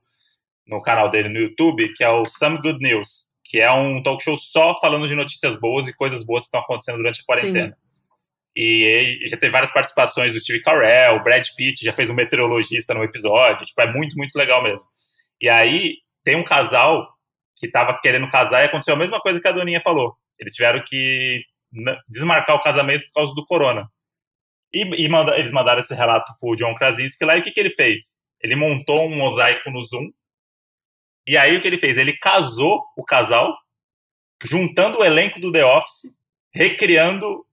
no canal dele no YouTube, que é o Some Good News, que é um talk show só falando de notícias boas e coisas boas que estão acontecendo durante a quarentena. E ele já teve várias participações do Steve Carell, o Brad Pitt já fez um meteorologista no episódio, tipo, é muito, muito legal mesmo. E aí tem um casal que tava querendo casar e aconteceu a mesma coisa que a Doninha falou. Eles tiveram que n- desmarcar o casamento por causa do corona. E, e manda- eles mandaram esse relato pro John Krasinski lá, e o que, que ele fez? Ele montou um mosaico no Zoom, e aí o que ele fez? Ele casou o casal, juntando o elenco do The Office, recriando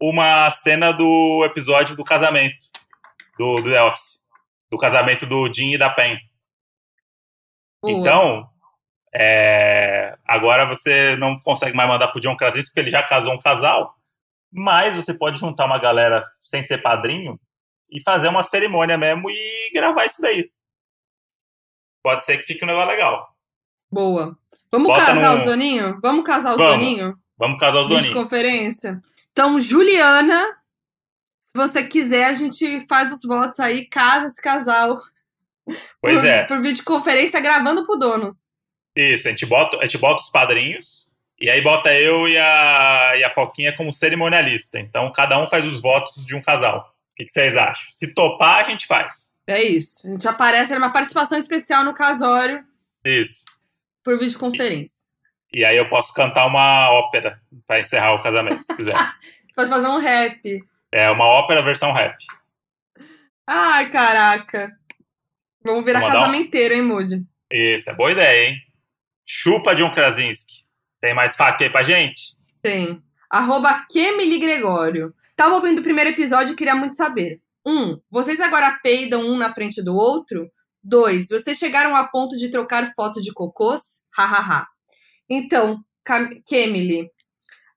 uma cena do episódio do casamento do, do The Office. Do casamento do Jim e da Pen. Boa. Então, é, agora você não consegue mais mandar pro John Krasinski porque ele já casou um casal, mas você pode juntar uma galera sem ser padrinho e fazer uma cerimônia mesmo e gravar isso daí. Pode ser que fique um negócio legal. Boa. Vamos Bota casar os doninhos? Vamos casar os Vamos. doninhos? Vamos casar os doninhos. Videoconferência? Então, Juliana, se você quiser, a gente faz os votos aí, casa esse casal. Pois por, é. Por videoconferência, gravando pro donos. Isso, a gente bota, a gente bota os padrinhos e aí bota eu e a, e a Foquinha como cerimonialista. Então cada um faz os votos de um casal. O que, que vocês acham? Se topar, a gente faz. É isso. A gente aparece numa participação especial no casório Isso. por videoconferência. E aí eu posso cantar uma ópera para encerrar o casamento, se quiser. Você pode fazer um rap. É uma ópera versão rap. Ai, caraca. Vamos virar Vou mandar um- casamenteiro, hein, Moody? Isso, é boa ideia, hein? Chupa John Krasinski. Tem mais faca aí pra gente? Tem. Arroba Kemily Gregório. Tava ouvindo o primeiro episódio e queria muito saber. Um, vocês agora peidam um na frente do outro? Dois, vocês chegaram a ponto de trocar foto de cocôs? Hahaha. Então, Kemily,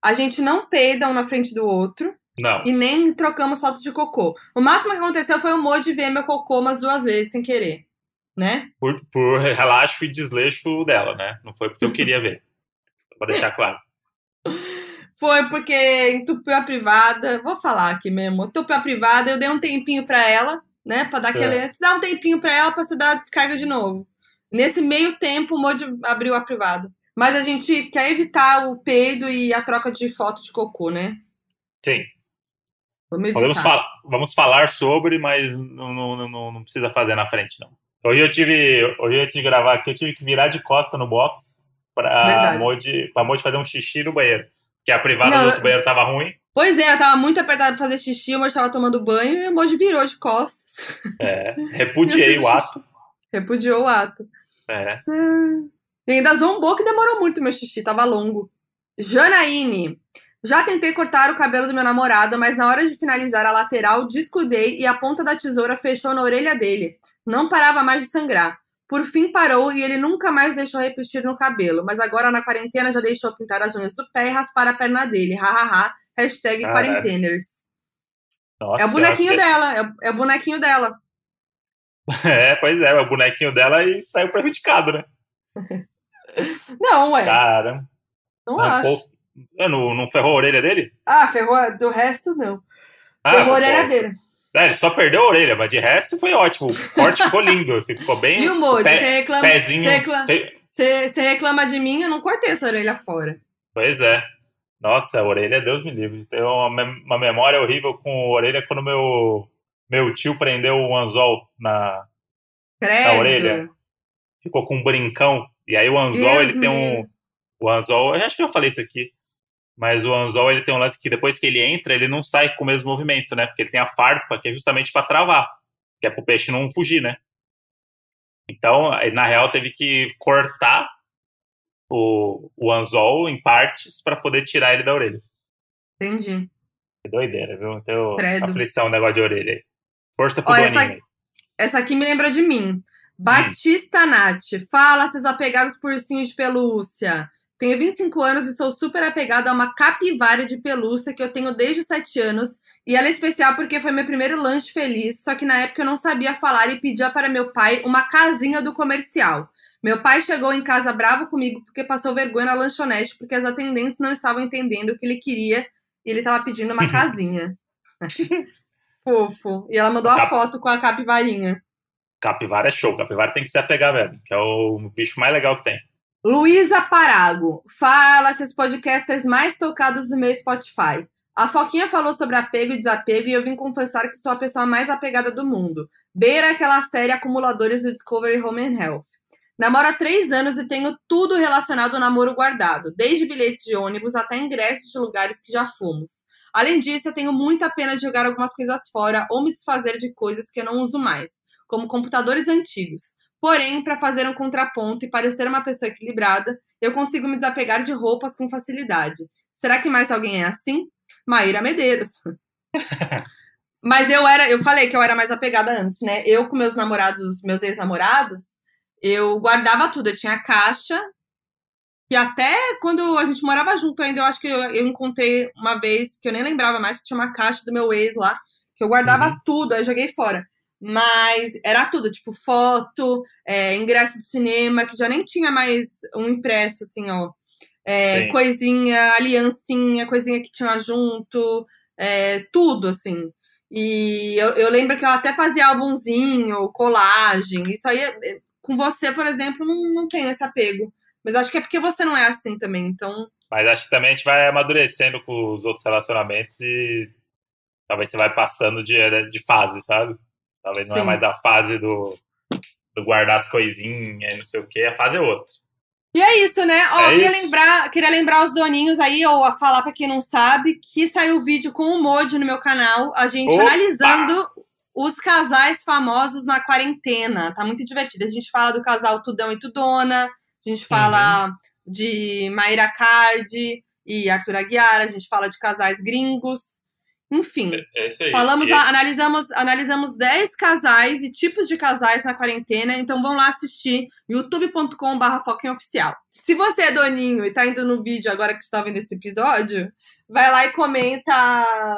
a gente não peida um na frente do outro. Não. E nem trocamos fotos de cocô. O máximo que aconteceu foi o Moji ver meu cocô umas duas vezes sem querer. Né? Por, por relaxo e desleixo dela, né? Não foi porque eu queria ver. Pra deixar claro. Foi porque entupiu a privada. Vou falar aqui mesmo. Entupiu a privada, eu dei um tempinho pra ela, né? Pra dar aquele. É. Você dá um tempinho pra ela pra você dar a descarga de novo. Nesse meio tempo, o Moji abriu a privada. Mas a gente quer evitar o peido e a troca de foto de cocô, né? Sim. Vamos fal vamos falar sobre, mas não, não, não, não precisa fazer na frente, não. Hoje eu tive. Hoje antes de gravar aqui, eu tive que virar de costa no box pra Verdade. Modi, pra Modi fazer um xixi no banheiro. Porque a privada Não, do outro banheiro tava ruim. Pois é, eu tava muito apertada pra fazer xixi, o Moji tava tomando banho e o Moji virou de costas. É, repudiei o ato. Repudiou o ato. É. E ainda zombou que demorou muito meu xixi, tava longo. Janaíne. Já tentei cortar o cabelo do meu namorado, mas na hora de finalizar a lateral, descuidei e a ponta da tesoura fechou na orelha dele. Não parava mais de sangrar. Por fim parou e ele nunca mais deixou repetir no cabelo, mas agora na quarentena já deixou pintar as unhas do pé e raspar a perna dele. Hahaha. Hashtag Caralho. quarenteners. Nossa, É o bonequinho dela, é o, é o bonequinho dela. É, pois é, é o bonequinho dela e saiu prejudicado, né? Não, ué, Cara, não arrancou- acho. É, não, não ferrou a orelha dele? Ah, ferrou, do resto não. Ah, ferrou a pô, orelha dele. É, ele só perdeu a orelha, mas de resto foi ótimo. O corte ficou lindo, assim, ficou bem. Viu, Moody? pé- Você reclama, pezinho. você reclama, você- você reclama de mim, eu não cortei essa orelha fora. Pois é. Nossa, a orelha, Deus me livre. Tem uma, mem- uma memória horrível com a orelha quando meu, meu tio prendeu um anzol na. Credo. orelha? Ficou com um brincão. E aí o anzol, Deus ele tem um. O anzol, eu acho que eu falei isso aqui. Mas o anzol, ele tem um lance que depois que ele entra, ele não sai com o mesmo movimento, né? Porque ele tem a farpa, que é justamente para travar. Que é pro peixe não fugir, né? Então, na real, teve que cortar o, o anzol em partes para poder tirar ele da orelha. Entendi. Que doideira, viu? Então, Credo. aflição, negócio de orelha aí. Força pro Ó, essa- aí. Essa aqui me lembra de mim. Batista Nath. Fala, seus apegados por ursinhos de pelúcia. Tenho 25 anos e sou super apegada a uma capivara de pelúcia que eu tenho desde os 7 anos. E ela é especial porque foi meu primeiro lanche feliz, só que na época eu não sabia falar e pedia para meu pai uma casinha do comercial. Meu pai chegou em casa bravo comigo porque passou vergonha na lanchonete porque as atendentes não estavam entendendo o que ele queria e ele estava pedindo uma casinha. Fofo. E ela mandou a Cap- foto com a capivarinha. Capivara é show. Capivara tem que se apegar mesmo, que é o bicho mais legal que tem. Luísa Parago. Fala, seus podcasters mais tocados do meu Spotify. A Foquinha falou sobre apego e desapego e eu vim confessar que sou a pessoa mais apegada do mundo. Beira aquela série Acumuladores do Discovery Home and Health. Namoro há três anos e tenho tudo relacionado ao namoro guardado, desde bilhetes de ônibus até ingressos de lugares que já fomos. Além disso, eu tenho muita pena de jogar algumas coisas fora ou me desfazer de coisas que eu não uso mais, como computadores antigos. Porém, para fazer um contraponto e parecer uma pessoa equilibrada, eu consigo me desapegar de roupas com facilidade. Será que mais alguém é assim? Maíra Medeiros. Mas eu era, eu falei que eu era mais apegada antes, né? Eu com meus namorados, meus ex-namorados, eu guardava tudo. Eu tinha caixa. E até quando a gente morava junto ainda, eu acho que eu, eu encontrei uma vez, que eu nem lembrava mais, que tinha uma caixa do meu ex lá, que eu guardava Uhum. tudo, aí eu joguei fora. Mas era tudo, tipo, foto, é, ingresso de cinema, que já nem tinha mais um impresso, assim, ó. É, coisinha, aliancinha, coisinha que tinha junto, é, tudo, assim. E eu, eu lembro que eu até fazia álbumzinho, colagem. Isso aí, é- com você, por exemplo, não, não tenho esse apego. Mas acho que é porque você não é assim também, então. Mas acho que também a gente vai amadurecendo com os outros relacionamentos e talvez você vai passando de, de fase, sabe? Talvez não é Sim. mais a fase do, do guardar as coisinhas e não sei o que, a fase é outra. E é isso, né? Ó, É queria, isso. lembrar, queria lembrar os doninhos aí, ou a falar pra quem não sabe, que saiu o vídeo com o Mojo no meu canal, a gente Opa! analisando os casais famosos na quarentena. Tá muito divertido. A gente fala do casal Tudão e Tudona, a gente fala de Mayra Cardi e Arthur Aguiar, a gente fala de casais gringos. Enfim, É aí. Falamos, a- analisamos, analisamos 10 casais e tipos de casais na quarentena, então vão lá assistir youtube.com.br oficial. Se você é doninho e tá indo no vídeo agora que está vendo esse episódio, vai lá e comenta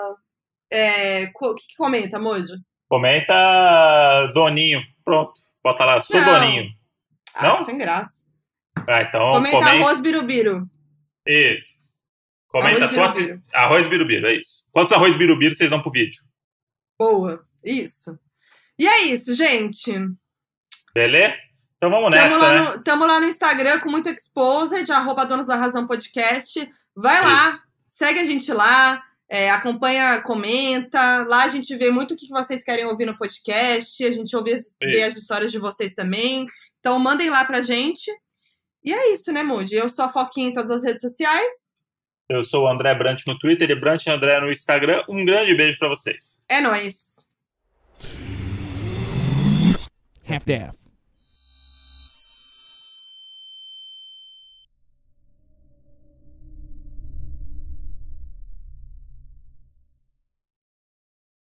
é, o que, que comenta, Mojo? Comenta Doninho. Pronto. Bota lá, sou Não. Doninho. Ah, Não? sem graça. Ah, então comenta comenta. arroz birubiru. Isso. Comenta Arroz assi- birubiru. Arroz birubiru, é isso. Quantos arroz birubiru vocês dão pro vídeo? Boa. Isso. E é isso, gente. Beleza? Então vamos Tamo nessa, lá, né? no, tamo lá no Instagram com muito exposed, arroba Donos da Razão Podcast. Vai lá, Isso. segue a gente lá, é, acompanha, comenta. Lá a gente vê muito o que vocês querem ouvir no podcast. A gente ouve as, vê as histórias de vocês também. Então mandem lá pra gente. E é isso, né, Moody? Eu sou a Foquinha em todas as redes sociais. Eu sou o André Brant no Twitter e Brant André no Instagram. Um grande beijo pra vocês. É nóis. Half-Death.